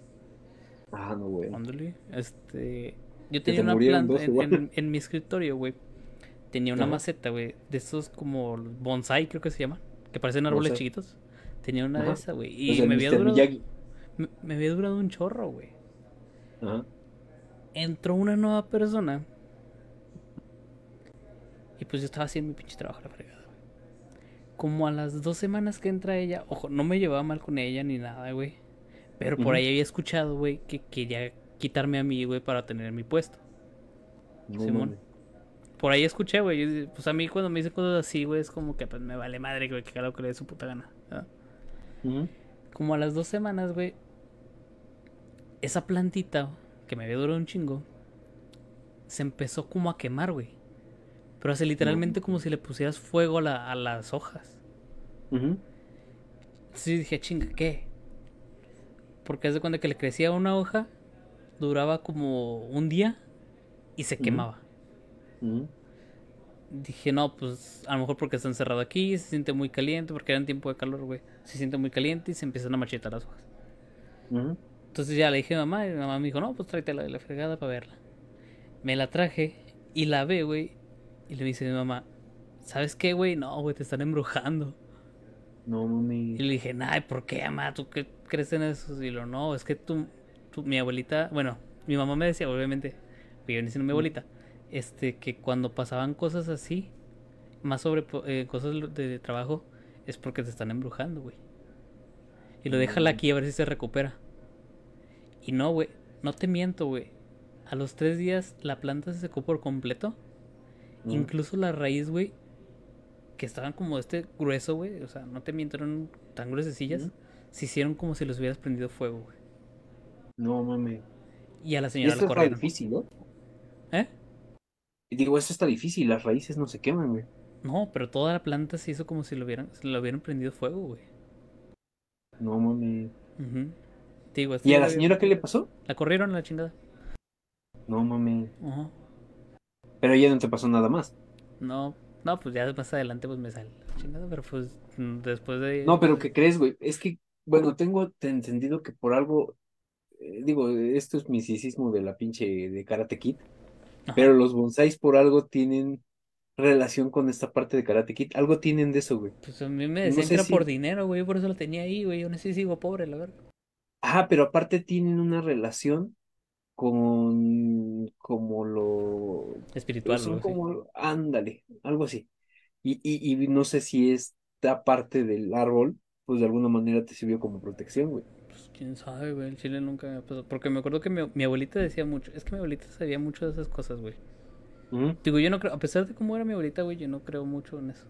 Ah, no, güey. Este. Yo tenía te una planta en, igual. en- en mi escritorio, güey. Tenía una maceta, güey. De esos como bonsai, creo que se llaman. Que parecen árboles Bonsai. chiquitos. Tenía una de esas, güey. Y me había durado. Me, me había durado un chorro, güey. Ajá. Entró una nueva persona. Y pues yo estaba haciendo mi pinche trabajo la fregada, güey. Como a las dos semanas que entra ella, ojo, no me llevaba mal con ella ni nada, güey. Pero por ahí había escuchado, güey, que quería quitarme a mí, güey, para tener mi puesto. No Simón. por ahí escuché, güey. Pues a mí cuando me dicen cosas así, güey, es como que pues me vale madre, güey, que cada lo que le dé su puta gana. Como a las dos semanas, güey, esa plantita que me había durado un chingo, se empezó como a quemar, güey. Pero hace literalmente como si le pusieras fuego a, la- a las hojas. Ujú. Entonces dije, chinga, ¿qué? Porque haz de cuenta que le crecía una hoja, duraba como un día y se quemaba. Dije, no, pues a lo mejor porque está encerrado aquí, se siente muy caliente, porque era en tiempo de calor, güey. Se siente muy caliente y se empiezan a marchitar las hojas. Entonces ya le dije a mamá y mamá me dijo, no, pues tráetela de la fregada para verla. Me la traje y la ve, güey. Y le dice a mi mamá, ¿sabes qué, güey? No, güey, te están embrujando. No mami. Y le dije, ay, ¿por qué, mamá? ¿Tú qué crees en eso? Y lo, no, es que tú, tú- mi abuelita, bueno, mi mamá me decía, obviamente, que viene siendo mi abuelita, este, que cuando pasaban cosas así, más sobre eh, cosas de trabajo, es porque te están embrujando, güey. Y lo déjala aquí a ver si se recupera. Y no, güey, no te miento, güey. A los tres días la planta se secó por completo. Incluso la raíz, güey, que estaban como este grueso, güey. O sea, no te miento, eran tan gruesecillas. Ujú. Se hicieron como si los hubieras prendido fuego, güey. No mami. Y a la señora la corrieron. difícil, ¿no? ¿Eh? Digo, esto está difícil, las raíces no se queman, güey. No, pero toda la planta se hizo como si lo hubieran, lo hubieran prendido fuego, güey. No mami. Ujú. Te digo, ¿Y a la señora qué le pasó? La corrieron a la chingada. No mami. Ajá. Pero ya no te pasó nada más. No, no, pues ya más adelante pues me sale chingada, pero pues mm, después de... No, pero ¿qué crees, güey? Es que, bueno, tengo te- entendido que por algo, eh, digo, esto es misticismo de la pinche de Karate Kid, Ajá. pero los bonsáis por algo tienen relación con esta parte de Karate Kid. Algo tienen de eso, güey. Pues a mí me No decían sé que era si- por dinero, güey, por eso lo tenía ahí, güey. Yo no sé si sigo pobre, la verdad. Ajá, pero aparte tienen una relación con como lo Espiritual, son como ándale, algo así. Y, y, y no sé si esta parte del árbol, pues de alguna manera te sirvió como protección, güey. Pues quién sabe, güey. El chile nunca me pasó. Porque me acuerdo que mi, mi abuelita decía mucho. Es que mi abuelita sabía mucho de esas cosas, güey. Digo, yo no creo. A pesar de cómo era mi abuelita, güey, yo no creo mucho en eso.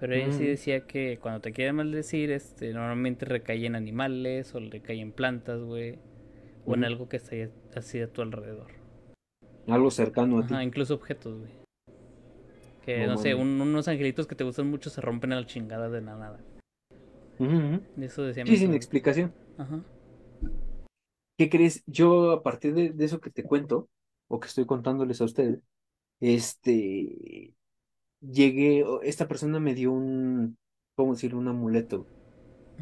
Pero ella sí Ujú. decía que cuando te quieren maldecir, este, normalmente recae en animales o recae en plantas, güey. O en algo que está ahí así a tu alrededor. Algo cercano a ti. Ajá, incluso objetos, güey. Que, No no, sé, un- unos angelitos que te gustan mucho se rompen a la chingada de la nada. Eso decía mi Sí, sin explicación. Ajá. ¿Qué crees? Yo, a partir de, de eso que te cuento, o que estoy contándoles a ustedes, este, llegué, esta persona me dio un, ¿cómo decirlo? Un amuleto,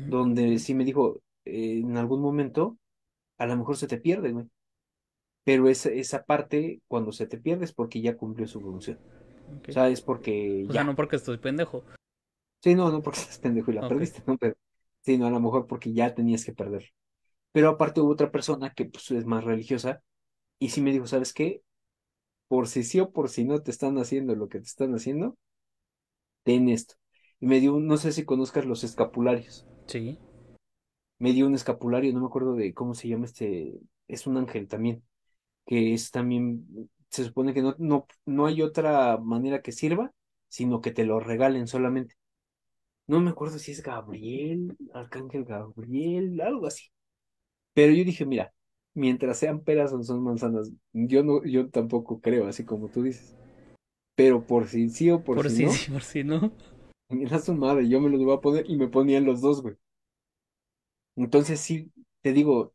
donde sí me dijo, eh, en algún momento, a lo mejor se te pierde, güey. Pero esa, esa parte, cuando se te pierde, es porque ya cumplió su función. O sea, es porque O ya. sea, no porque estoy pendejo. Sí, no, no porque estás pendejo y la perdiste, ¿no? Pero, sí, no, a lo mejor porque ya tenías que perder. Pero aparte hubo otra persona que pues, es más religiosa y sí me dijo, ¿sabes qué? Por si sí o por si no te están haciendo lo que te están haciendo, ten esto. Y me dio, un- no sé si conozcas los escapularios. Sí. Me dio un escapulario, no me acuerdo de cómo se llama este, es un ángel también, que es también, se supone que no, no, no hay otra manera que sirva, sino que te lo regalen solamente. No me acuerdo si es Gabriel, Arcángel Gabriel, algo así. Pero yo dije, mira, mientras sean peras o son manzanas, yo no, yo tampoco creo, así como tú dices. Pero por si sí o por, Por si no, sí, por si no. a su madre, yo me los voy a poner y me ponían los dos, güey. Entonces sí, te digo,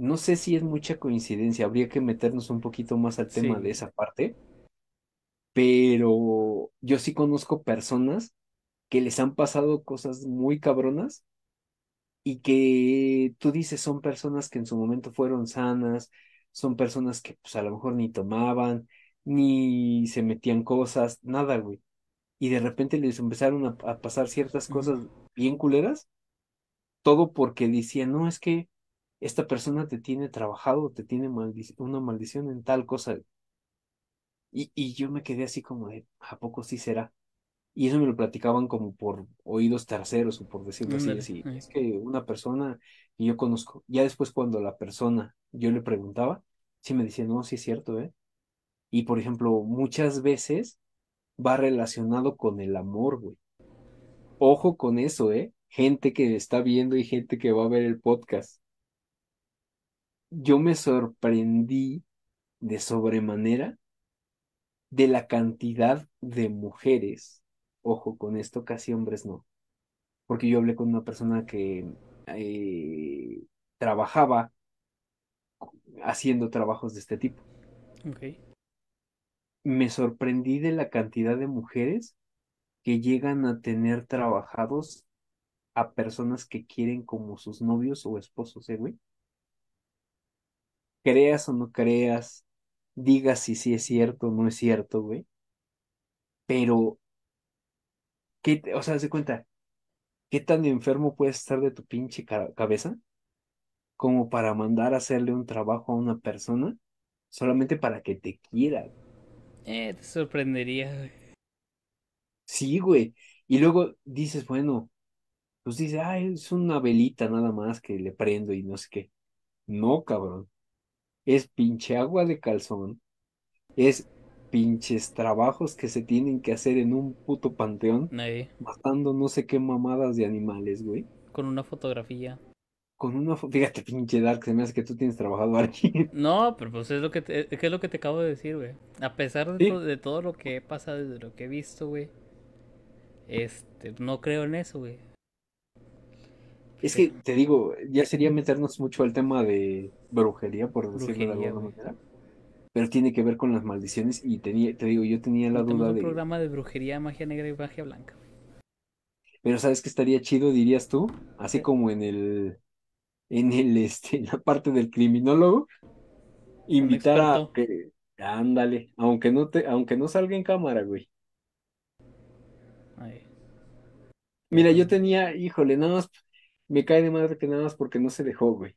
no sé si es mucha coincidencia, habría que meternos un poquito más al tema Sí. de esa parte, pero yo sí conozco personas que les han pasado cosas muy cabronas y que tú dices son personas que en su momento fueron sanas, son personas que pues a lo mejor ni tomaban, ni se metían cosas, nada, güey. Y de repente les empezaron a, a pasar ciertas cosas bien culeras, todo porque decían, no, es que esta persona te tiene trabajado, te tiene maldic- una maldición en tal cosa. Y, y yo me quedé así como de, ¿a poco sí será? Y eso me lo platicaban como por oídos terceros o por decirlo así, así. Es que una persona que yo conozco, ya después cuando la persona yo le preguntaba, sí me decía, no, sí es cierto, ¿eh? Y por ejemplo, muchas veces va relacionado con el amor, güey. Ojo con eso, ¿eh? Gente que está viendo y gente que va a ver el podcast. Yo me sorprendí de sobremanera de la cantidad de mujeres. Ojo con esto, casi hombres no. Porque yo hablé con una persona que eh, trabajaba haciendo trabajos de este tipo. Me sorprendí de la cantidad de mujeres que llegan a tener trabajados a personas que quieren como sus novios o esposos, ¿eh, güey? Creas o no creas, digas si sí es cierto o no es cierto, güey. Pero, ¿qué, te- o sea, de cuenta, ¿qué tan enfermo puedes estar de tu pinche ca- cabeza como para mandar a hacerle un trabajo a una persona solamente para que te quiera? Eh, te sorprendería, güey. Sí, güey. Y luego dices, bueno, pues dice, ah, es una velita nada más que le prendo y no sé qué. No, cabrón. Es pinche agua de calzón. Es pinches trabajos que se tienen que hacer en un puto panteón, matando no sé qué mamadas de animales, güey. Con una fotografía. Con una, fo- fíjate, pinche Dark, se me hace que tú tienes trabajado aquí. No, pero pues es lo que te, es lo que te acabo de decir, güey. A pesar de, de todo lo que he pasado, de lo que he visto, güey. Este, no creo en eso, güey. Es que te digo, ya sería meternos mucho al tema de brujería, por decirlo de alguna güey. manera, pero tiene que ver con las maldiciones y tenía, te digo, yo tenía la duda un de, programa de brujería, magia negra y magia blanca, pero ¿sabes qué estaría chido, dirías tú? Así como en el, en el, este, en la parte del criminólogo, Un invitar a que, ándale, aunque no te, aunque no salga en cámara, güey. Ay, Mira, yo tenía, híjole, nada más, me cae de madre que nada más porque no se dejó, güey.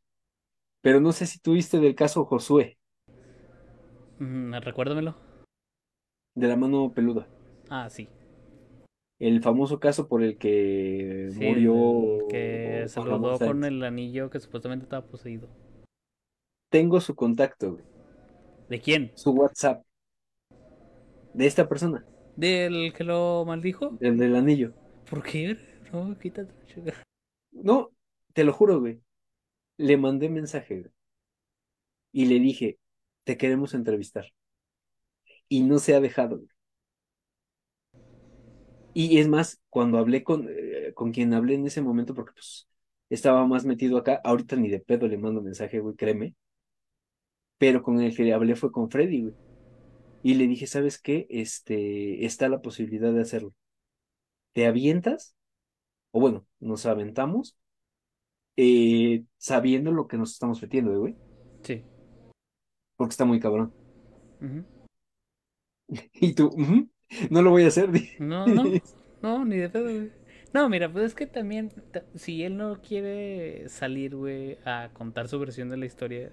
Pero no sé si tuviste del caso Josué, mm, recuérdamelo. de la mano peluda. Ah, sí. El famoso caso por el que Sí, que murió Ramón saludó con el anillo que supuestamente estaba poseído. Tengo su contacto, güey, ¿De quién? su WhatsApp, de esta persona, ¿Del que lo maldijo? el del anillo. ¿Por qué? No, quítate. No, te lo juro, güey. Le mandé mensaje, y le dije, te queremos entrevistar. Y no se ha dejado. Y es más, cuando hablé con, eh, con quien hablé en ese momento, porque pues estaba más metido acá, ahorita ni de pedo le mando mensaje, güey, créeme, pero con el que le hablé fue con Freddy, güey. Y le dije, ¿sabes qué? Este, está la posibilidad de hacerlo. ¿Te avientas? O bueno, nos aventamos, eh, sabiendo lo que nos estamos metiendo, eh, güey, Sí. porque está muy cabrón. Y tú, "Ujú, no lo voy a hacer. No, no, no, ni de pedo, güey. No, mira, pues es que también, ta- si él no quiere salir, güey, a contar su versión de la historia,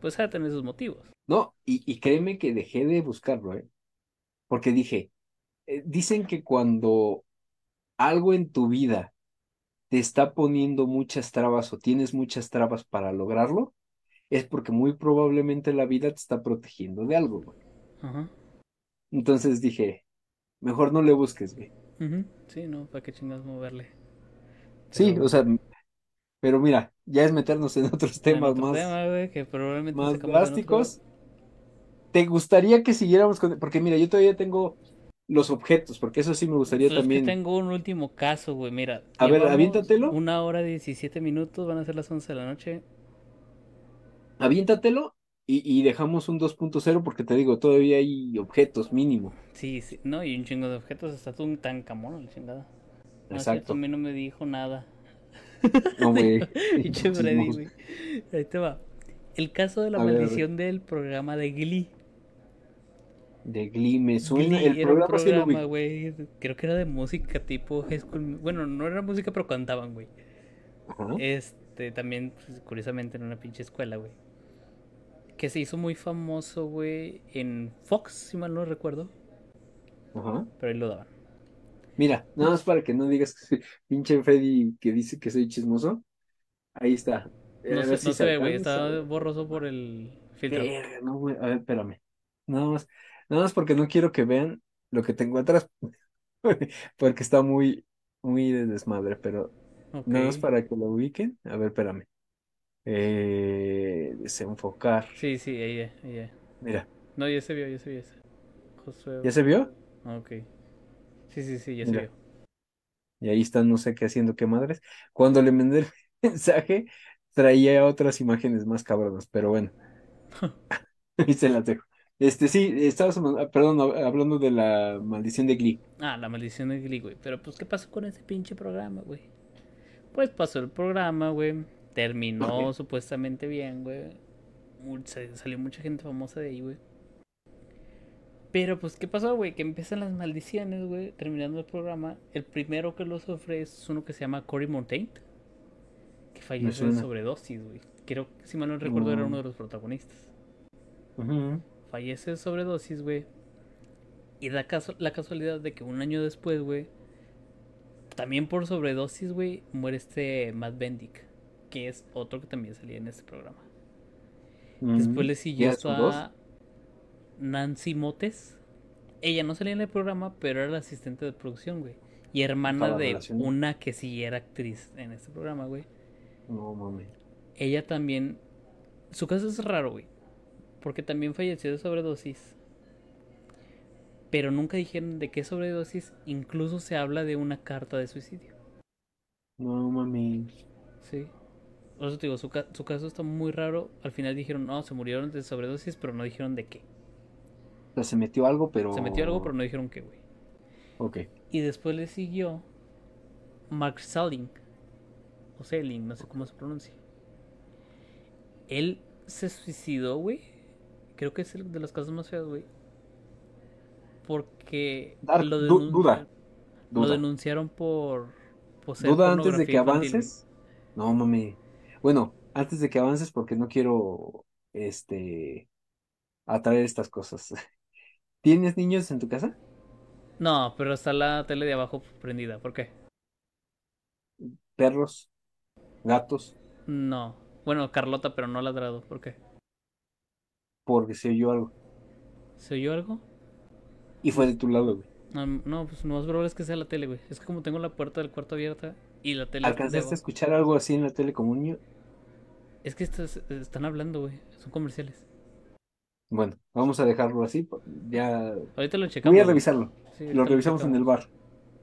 pues va a tener sus motivos. No, y, y créeme que dejé de buscarlo, ¿eh? Porque dije, eh, dicen que cuando algo en tu vida te está poniendo muchas trabas o tienes muchas trabas para lograrlo, es porque muy probablemente la vida te está protegiendo de algo, güey. Ajá. Entonces dije, mejor no le busques, güey. ujú, Sí, no, ¿para qué chingados moverle? Sí, o sea, pero mira, ya es meternos en otros en temas otro más, tema, güey, que probablemente más otro. drásticos. ¿Te gustaría que siguiéramos con...? Porque mira, yo todavía tengo los objetos, porque eso sí me gustaría Pues es que también. tengo un último caso, güey. Mira, A ver, aviéntatelo, una hora y 17 minutos, van a ser las 11 de la noche. aviéntatelo y, y dejamos un 2.0 porque te digo, todavía hay objetos mínimo. Sí, sí, no, y un chingo de objetos. Está un tan camón, la chingada. No, cierto, a Exacto. mí no me dijo nada. No, güey. Ahí te va. El caso de la A ver. maldición del programa de Glee. De Glee me suena. Glee El era programa güey. Creo que era de música tipo School. Bueno, no era música, pero cantaban, güey. Este, también, pues, curiosamente, en una pinche escuela, güey. Que se hizo muy famoso, güey, en Fox, si mal no recuerdo. ajá. Pero ahí lo daban. Mira, nada más para que no digas que soy pinche Freddy que dice que soy chismoso. Ahí está. Eh, No ver si no se ve, güey. Está borroso por el filtro. Verga, no, güey. A ver, espérame. Nada más, nada más porque no quiero que vean lo que tengo atrás, porque está muy, muy de desmadre, pero Ok. nada más para que lo ubiquen. A ver, espérame. Eh, desenfocar. Sí, sí, ella, ella. Mira, No, ya se vio, ya se vio ese. Josué. ¿ya se vio? Ok. Sí, sí, sí, ya se vio. Y ahí está, no sé qué haciendo, qué madres. Cuando le mandé el mensaje, traía otras imágenes más cabronas, pero bueno, ahí se las dejo. Este, sí, estabas, ah, perdón, hab- hablando de la maldición de Glee. Ah, la maldición de Glee, güey. Pero pues, ¿qué pasó con ese pinche programa, güey? Pues pasó el programa, güey. Terminó supuestamente bien, güey. Salió mucha gente famosa de ahí, güey. Pero pues, ¿qué pasó, güey? Que empiezan las maldiciones, güey. Terminando el programa. El primero que lo sufre es uno que se llama Cory Monteith. Que Me fallece de sobredosis, güey. Creo si mal no recuerdo, era uno No. de los protagonistas. Ujú. Fallece de sobredosis, güey. Y da caso, la casualidad de que un año después, güey, también por sobredosis, güey, muere este Matt Bendick, que es otro que también salía en este programa. Después Ujú. le siguió a Nancy Motes. Ella no salía en el programa, pero era la asistente de producción, güey. Y hermana de una que sí era actriz en este programa, güey. No mames. Ella también... Su caso es raro, güey. Porque también falleció de sobredosis. Pero nunca dijeron de qué sobredosis. Incluso se habla de una carta de suicidio. No mames. Sí. Por eso te digo, su, ca- su caso está muy raro. Al final dijeron, no, se murieron de sobredosis, pero no dijeron de qué. O sea, se metió algo, pero. Se metió algo, pero no dijeron qué, güey. Ok. Y después le siguió Mark Salling. O Selling, no sé cómo se pronuncia. Él se suicidó, güey. Creo que es el de los casos más feos, güey. Porque lo, denun- duda, lo denunciaron por poseer Duda antes de que infantil, avances. No mames. Bueno, antes de que avances, porque no quiero, este, atraer estas cosas. ¿Tienes niños en tu casa? No, pero está la tele de abajo prendida. ¿Por qué? ¿Perros? ¿Gatos? No. Bueno, Carlota, pero no ladrado. ¿Por qué? Porque se oyó algo. ¿Se oyó algo? Y fue de tu lado, güey. No, no, pues lo más probable es que sea la tele, güey. Es que como tengo la puerta del cuarto abierta y la tele ¿Alcanzaste a escuchar algo así en la tele como un niño? Es que estas- están hablando, güey. Son comerciales. Bueno, vamos a dejarlo así. Ya Ahorita lo voy checamos. a güey. revisarlo. Sí, Lo revisamos en el bar.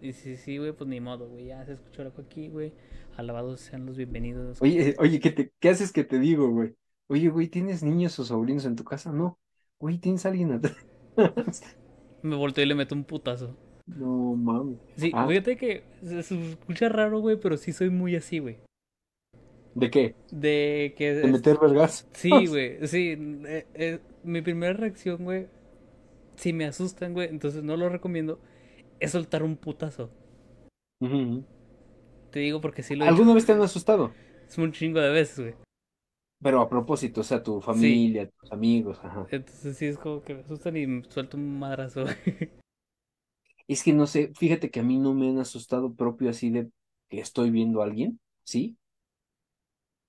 Y si sí, güey, pues ni modo, güey. Ya se escuchó algo aquí, güey. Alabados sean los bienvenidos. Oye, oye, ¿qué te, qué haces que te digo, güey? Oye, güey, ¿tienes niños o sobrinos en tu casa? No. Güey, ¿tienes alguien atrás? Me volteo y le meto un putazo. No mames. Sí, Ah, fíjate que se, escucha raro, güey, pero sí soy muy así, güey. ¿de qué? De que... ¿De meter vergas? Sí, güey, sí. eh, eh, mi primera reacción, güey, si me asustan, güey, entonces no lo recomiendo, es soltar un putazo. Te digo porque sí lo he hecho. ¿Alguna vez te han asustado? Es un chingo de veces, güey. Pero a propósito, o sea, tu familia, tus amigos, ajá. Entonces sí es como que me asustan y me suelto un madrazo. Es que no sé, fíjate que a mí no me han asustado propio así de que estoy viendo a alguien, ¿sí?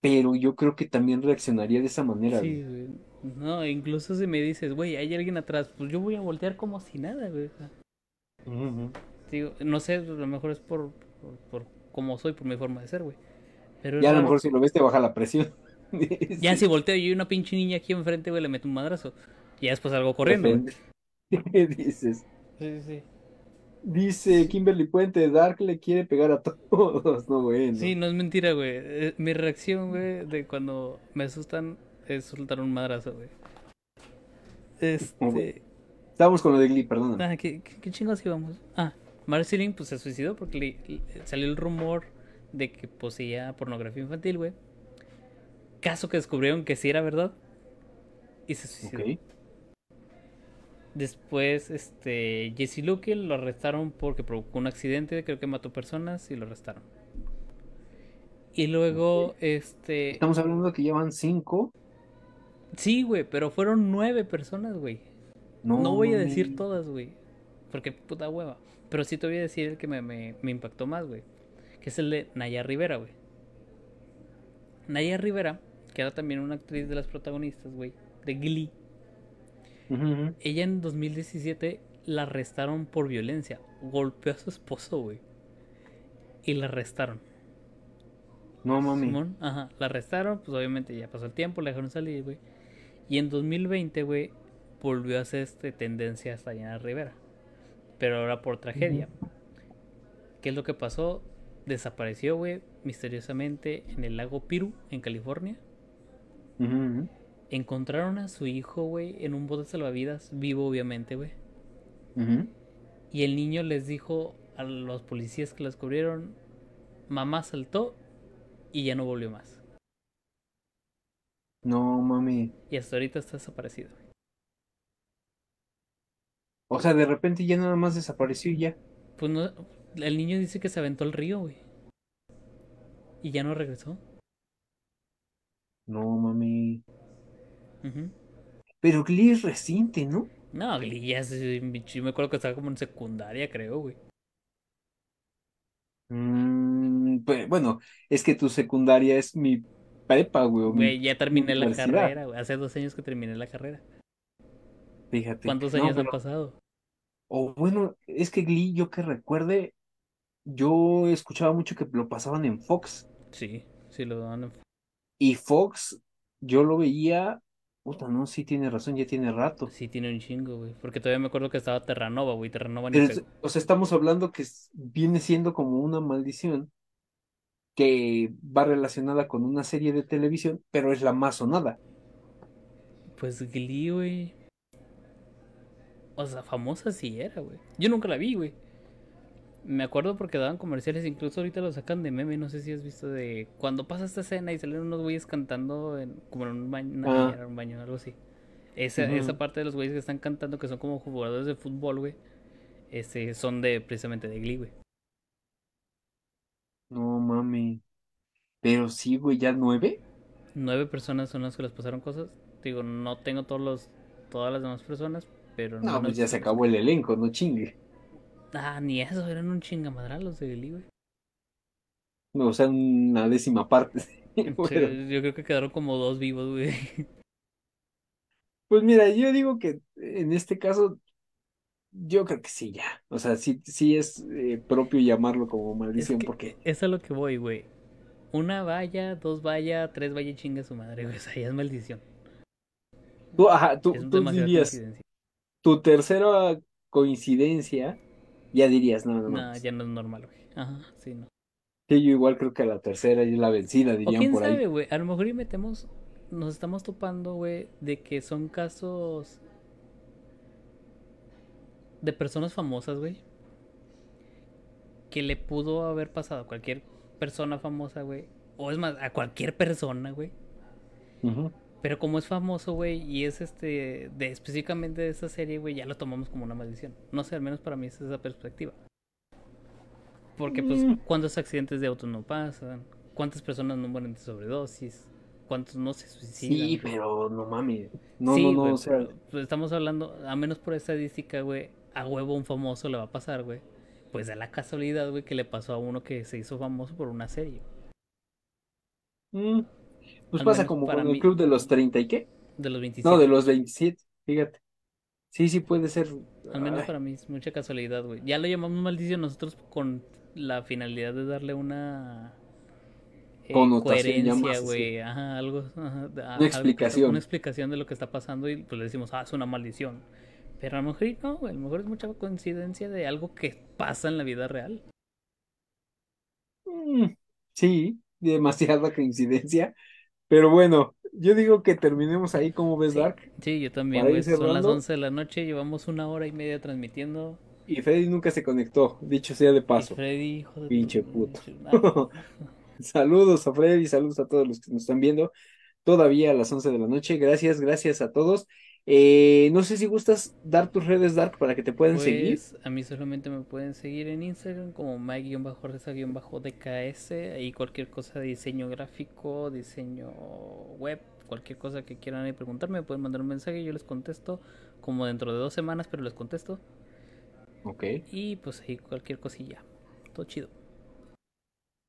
Pero yo creo que también reaccionaría de esa manera, Sí, güey. No, incluso si me dices, güey, hay alguien atrás, pues yo voy a voltear como si nada, güey. Digo, no sé, a lo mejor es por, por, por cómo soy, por mi forma de ser, güey. Pero Ya a lo mejor si lo ves te baja la presión. Ya Sí, si volteo y hay una pinche niña aquí enfrente, güey, le meto un madrazo. Y ya después salgo corriendo, güey. depende. Dices. Sí, sí. Dice Kimberly Puente, Dark le quiere pegar a todos, no bueno. Sí, no es mentira, güey. Eh, Mi reacción, güey, de cuando me asustan es soltar un madrazo, güey. Este. Estábamos con lo de Glee, perdóname. Ah, ¿qué, qué, qué chingados íbamos? Ah, Marceline, pues se suicidó porque le- le- salió el rumor de que poseía pornografía infantil, güey. Caso que descubrieron que sí era verdad. Y se suicidó. Después, este, Jesse Luke lo arrestaron porque provocó un accidente, creo que mató personas y lo arrestaron. Y luego, este, Estamos hablando de que llevan cinco. sí, güey, pero fueron nueve personas, güey. No, No voy a decir todas, güey, porque puta hueva. Pero sí te voy a decir el que me, me, me impactó más, güey, que es el de Naya Rivera, güey. Naya Rivera, que era también una actriz de las protagonistas, güey, de Glee. Ella en 2017 la arrestaron por violencia. Golpeó a su esposo, güey. Y la arrestaron. No mami. Simón, ajá, la arrestaron, pues obviamente ya pasó el tiempo, la dejaron salir, güey. Y en 2020, güey, volvió a hacer este tendencia hasta en Rivera. Pero ahora por tragedia. ¿Qué es lo que pasó? Desapareció, güey, misteriosamente en el lago Piru, en California. Encontraron a su hijo, güey, en un bote salvavidas, vivo obviamente, güey. Y el niño les dijo a los policías que los cubrieron, mamá saltó y ya no volvió más. No mami. Y hasta ahorita está desaparecido. O sea, de repente ya nada más desapareció y ya. Pues no, el niño dice que se aventó al río, güey. Y ya no regresó. No mami. Ujú. Pero Glee es reciente, ¿no? No, Glee ya es- yo me acuerdo que estaba como en secundaria, creo, güey. Mm, pues, bueno, es que tu secundaria es mi prepa, güey. Güey, ya terminé la carrera, güey. Hace dos años que terminé la carrera. Fíjate. ¿Cuántos No, años han pasado? O bueno, es que Glee, yo que recuerde, yo escuchaba mucho que lo pasaban en Fox. Sí, sí lo dan. en- Y Fox, yo lo veía. Puta, no, sí tiene razón, ya tiene rato. Sí, tiene un chingo, güey. Porque todavía me acuerdo que estaba Terranova, güey. Terranova ni Pero, es- o sea, estamos hablando que viene siendo como una maldición que va relacionada con una serie de televisión, pero es la más sonada. Pues Glee, güey. O sea, famosa sí era, güey. Yo nunca la vi, güey. Me acuerdo porque daban comerciales, incluso ahorita lo sacan de meme, no sé si has visto de cuando pasa esta escena y salen unos güeyes cantando en, como en un baño, una Ah. bañera, un baño, algo así. Esa, esa parte de los güeyes que están cantando, que son como jugadores de fútbol, güey, este, son de precisamente de Glee, güey. No mami. Pero sí, güey, ya nueve. Nueve personas son las que les pasaron cosas. Digo, no tengo todos los, todas las demás personas, pero No, nos- pues ya se acabó el elenco, no chingue. Ah, ni eso, eran un chingamadral los de Glee, güey. No, o sea, una décima parte. Sí, Pero, yo creo que quedaron como dos vivos, güey. pues mira, yo digo que en este caso, yo creo que sí, ya. O sea, sí, sí es eh, propio llamarlo como Es maldición, que porque es a lo que voy, güey. Una valla, dos valla, tres valla y chinga su madre, güey. O sea, ya es maldición. tú, ajá, tú, Es tú dirías, tu tercera coincidencia, ya dirías, no, no, No, no. ya no es normal, güey. Ajá, sí, no. Sí, yo igual creo que la tercera es la vencida, O dirían quién por ahí. sabe, güey. A lo mejor y metemos. Nos estamos topando, güey, de que son casos. de personas famosas, güey. Que le pudo haber pasado a cualquier persona famosa, güey. O es más, a cualquier persona, güey. Ujú. Pero como es famoso, güey, y es este, de específicamente de esa serie, güey, ya lo tomamos como una maldición. No sé, al menos para mí es esa perspectiva. Porque, pues, Mm. ¿cuántos accidentes de auto no pasan? ¿Cuántas personas no mueren de sobredosis? ¿Cuántos no se suicidan? Sí, pero no mames. No, Sí, no, no, güey, o sea, pero, pues, estamos hablando, a menos por estadística, güey, a huevo un famoso le va a pasar, güey. Pues da la casualidad, güey, que le pasó a uno que se hizo famoso por una serie. mm, pues Al pasa como para con el club de los 30 y qué. De los 27. No, de los 27, fíjate. Sí, sí puede ser. Al menos Ay, para mí es mucha casualidad, güey. Ya lo llamamos maldición nosotros con la finalidad de darle una eh, coherencia, güey. Ajá, algo. ajá, a- Una explicación. una explicación de lo que está pasando y pues le decimos, ah, es una maldición. Pero a lo mejor no, güey. A lo mejor es mucha coincidencia de algo que pasa en la vida real. mm, sí, demasiada coincidencia. Pero bueno, yo digo que terminemos ahí, como ves, Sí, Dark? sí, yo también, güey. Son las cerrando. 11 de la noche, llevamos una hora y media transmitiendo. Y Freddy nunca se conectó, dicho sea de Y paso. Freddy, hijo de Pinche puto. Saludos a Freddy, saludos a todos los que nos están viendo. Todavía a las 11 de la noche. Gracias, gracias a todos. Eh, no sé si gustas dar tus redes, Dark, para que te puedan seguir. Pues a mí solamente me pueden seguir en Instagram como Mike-Reza-DKS. Ahí cualquier cosa de diseño gráfico, diseño web, cualquier cosa que quieran ahí preguntarme, me pueden mandar un mensaje y yo les contesto como dentro de dos semanas, pero les contesto. Ok, Y pues ahí cualquier cosilla. Todo chido.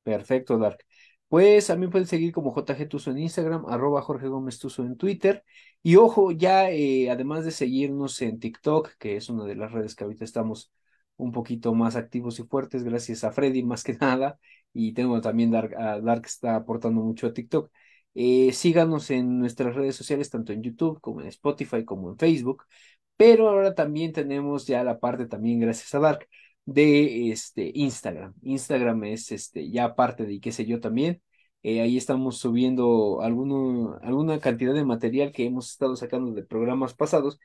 perfecto, Dark. Pues mí pueden seguir como JG Tuso en Instagram, arroba Jorge Gómez Tuso en Twitter. Y ojo, ya eh, además de seguirnos en TikTok, que es una de las redes que ahorita estamos un poquito más activos y fuertes, gracias a Freddy más que nada, y tengo también Dark, a Dark que está aportando mucho a TikTok. Eh, síganos en nuestras redes sociales, tanto en YouTube como en Spotify, como en Facebook, pero ahora también tenemos ya la parte también, gracias a Dark, de este Instagram. Instagram es este ya parte de qué sé yo también. Eh, ahí estamos subiendo alguno, alguna cantidad de material que hemos estado sacando de programas pasados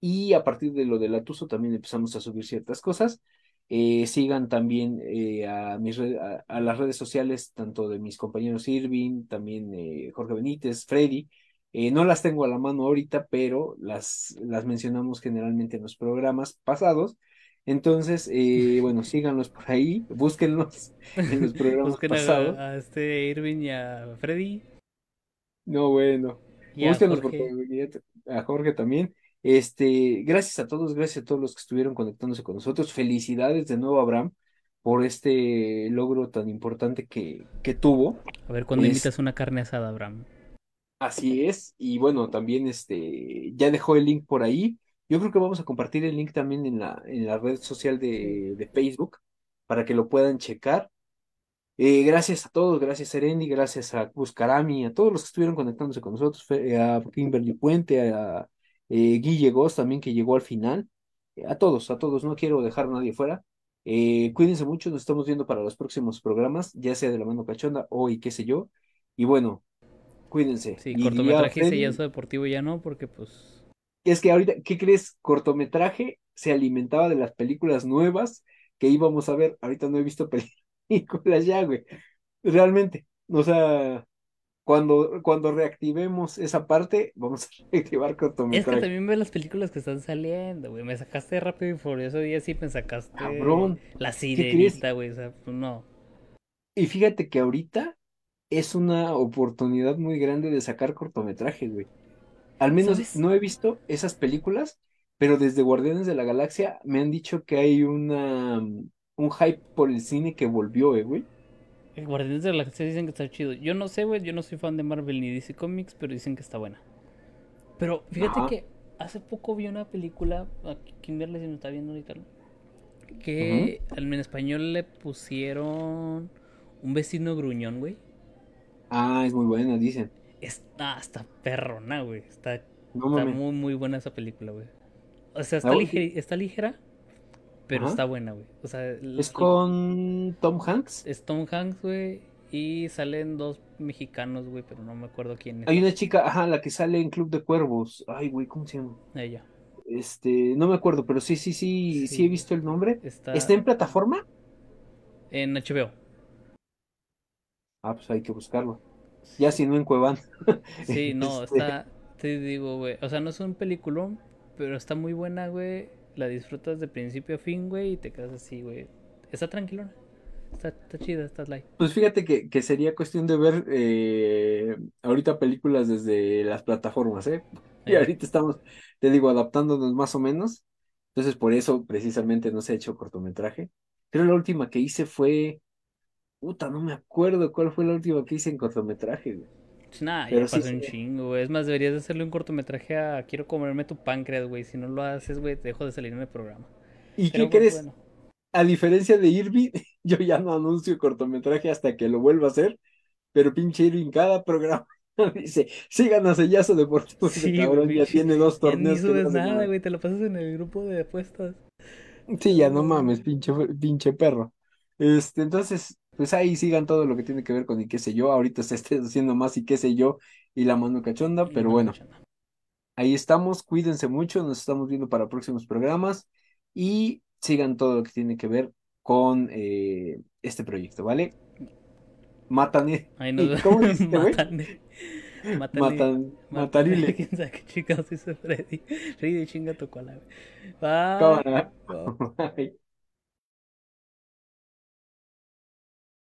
y a partir de lo del Atuso también empezamos a subir ciertas cosas. Eh, sigan también eh, a, mis a, las redes sociales, tanto de mis compañeros Irving, también eh, Jorge Benítez, Freddy. no las tengo a la mano ahorita, pero las, las mencionamos generalmente en los programas pasados. Entonces, bueno, síganlos por ahí, búsquenlos en los programas Busquen pasados. A, a, este Irving y a Freddy. No, bueno, Y a búsquenlos Jorge. por a Jorge también. Este, gracias a todos, gracias a todos los que estuvieron conectándose con nosotros. Felicidades de nuevo, Abraham, por este logro tan importante que, que tuvo. A ver, cuando Es, invitas una carne asada, Abraham? así es, y bueno, también este, ya dejó el link por ahí. Yo creo que vamos a compartir el link también en la, en la red social de, de Facebook para que lo puedan checar. Eh, gracias a todos, gracias a Erendi, gracias a Buscarami, a todos los que estuvieron conectándose con nosotros, a Kimberly Puente, a eh, Guille Goss también que llegó al final, Eh, a todos, a todos, no quiero dejar a nadie fuera. Eh, cuídense mucho, nos estamos viendo para los próximos programas, ya sea de la mano cachonda o y qué sé yo. Y bueno, cuídense. Sí, Y diría cortometraje y sellazo deportivo ya no, porque pues... es que ahorita, ¿qué crees? Cortometraje se alimentaba de las películas nuevas que íbamos a ver. Ahorita no he visto películas ya, güey. Realmente. O sea, cuando, cuando reactivemos esa parte, vamos a reactivar Es que cortometraje. también ve las películas que están saliendo, güey. Me sacaste Rápido y Furioso y así me sacaste Cabrón, La. Sirenita, güey. O sea, pues no. Y fíjate que ahorita es una oportunidad muy grande de sacar cortometraje, güey. Al menos ¿Sabes? no he visto esas películas, pero desde Guardianes de la Galaxia me han dicho que hay una, mm, un hype por el cine que volvió, eh, güey. Eh, Guardianes de la Galaxia dicen que está chido. Yo no sé, güey. Yo no soy fan de Marvel ni DC Comics, pero dicen que está buena. Pero fíjate Ajá. que hace poco vi una película. Aquí Kimberly si no está viendo ahorita. ¿no? ujú. Que en español le pusieron Un vecino gruñón, güey. Ah, es muy buena, dicen. Está, está perrona, güey. Está, No está muy, muy buena esa película, güey. O sea, está, Ah, lige- está ligera, pero Ajá. está buena, güey. O sea, Es con Tom Hanks. es Tom Hanks, güey. Y salen dos mexicanos, güey, pero no me acuerdo quiénes Hay son. una chica, ajá, la que sale en Club de Cuervos. Ay, güey, ¿cómo se llama? Ella. Este, no me acuerdo, pero sí, sí, sí, sí he Sí, visto el nombre. ¿Está está en plataforma? en HBO. Ah, pues hay que buscarlo. Ya si no en Cuevana. sí, no, Este, está, te digo, güey. O sea, no es un peliculón, pero está muy buena, güey. La disfrutas de principio a fin, güey, y te quedas así, güey. Está tranquilona. Está, está chida, está light. pues fíjate que, que sería cuestión de ver eh, ahorita películas desde las plataformas, ¿eh? Y Eh, ahorita estamos, te digo, adaptándonos más o menos. Entonces, por eso precisamente no se ha hecho cortometraje. Pero la última que hice fue, puta, no me acuerdo cuál fue la última que hice en cortometraje, güey. Pues nada, ya sí, pasó un chingo, güey. Es más, deberías de hacerle un cortometraje a Quiero comerme tu páncreas, güey. Si no lo haces, güey, te dejo de salir en el programa. ¿Y Pero qué crees? bueno. A diferencia de Irving, yo ya no anuncio cortometraje hasta que lo vuelva a hacer, pero pinche Irving cada programa dice, sigan a Sellazo Deportivo, Sí, güey, cabrón ya tiene dos Ya ni torneos que no subes hace nada, nada. güey. Te lo pasas en el grupo de apuestas. Sí, ya no No, mames, pinche, pinche perro. Este, entonces, pues ahí sigan todo lo que tiene que ver con y qué sé yo. Ahorita se está haciendo más y qué sé yo y la mano cachonda, pero bueno, ahí estamos. Cuídense mucho, nos estamos viendo para próximos programas y sigan todo lo que tiene que ver con eh, este proyecto, ¿vale? Matan, Ahí nos ¿cómo. Mátale. Matan, Mátale. matarile. Quién sabe qué chingados dice Freddy. Freddy chinga tu cola. Bye. Bye.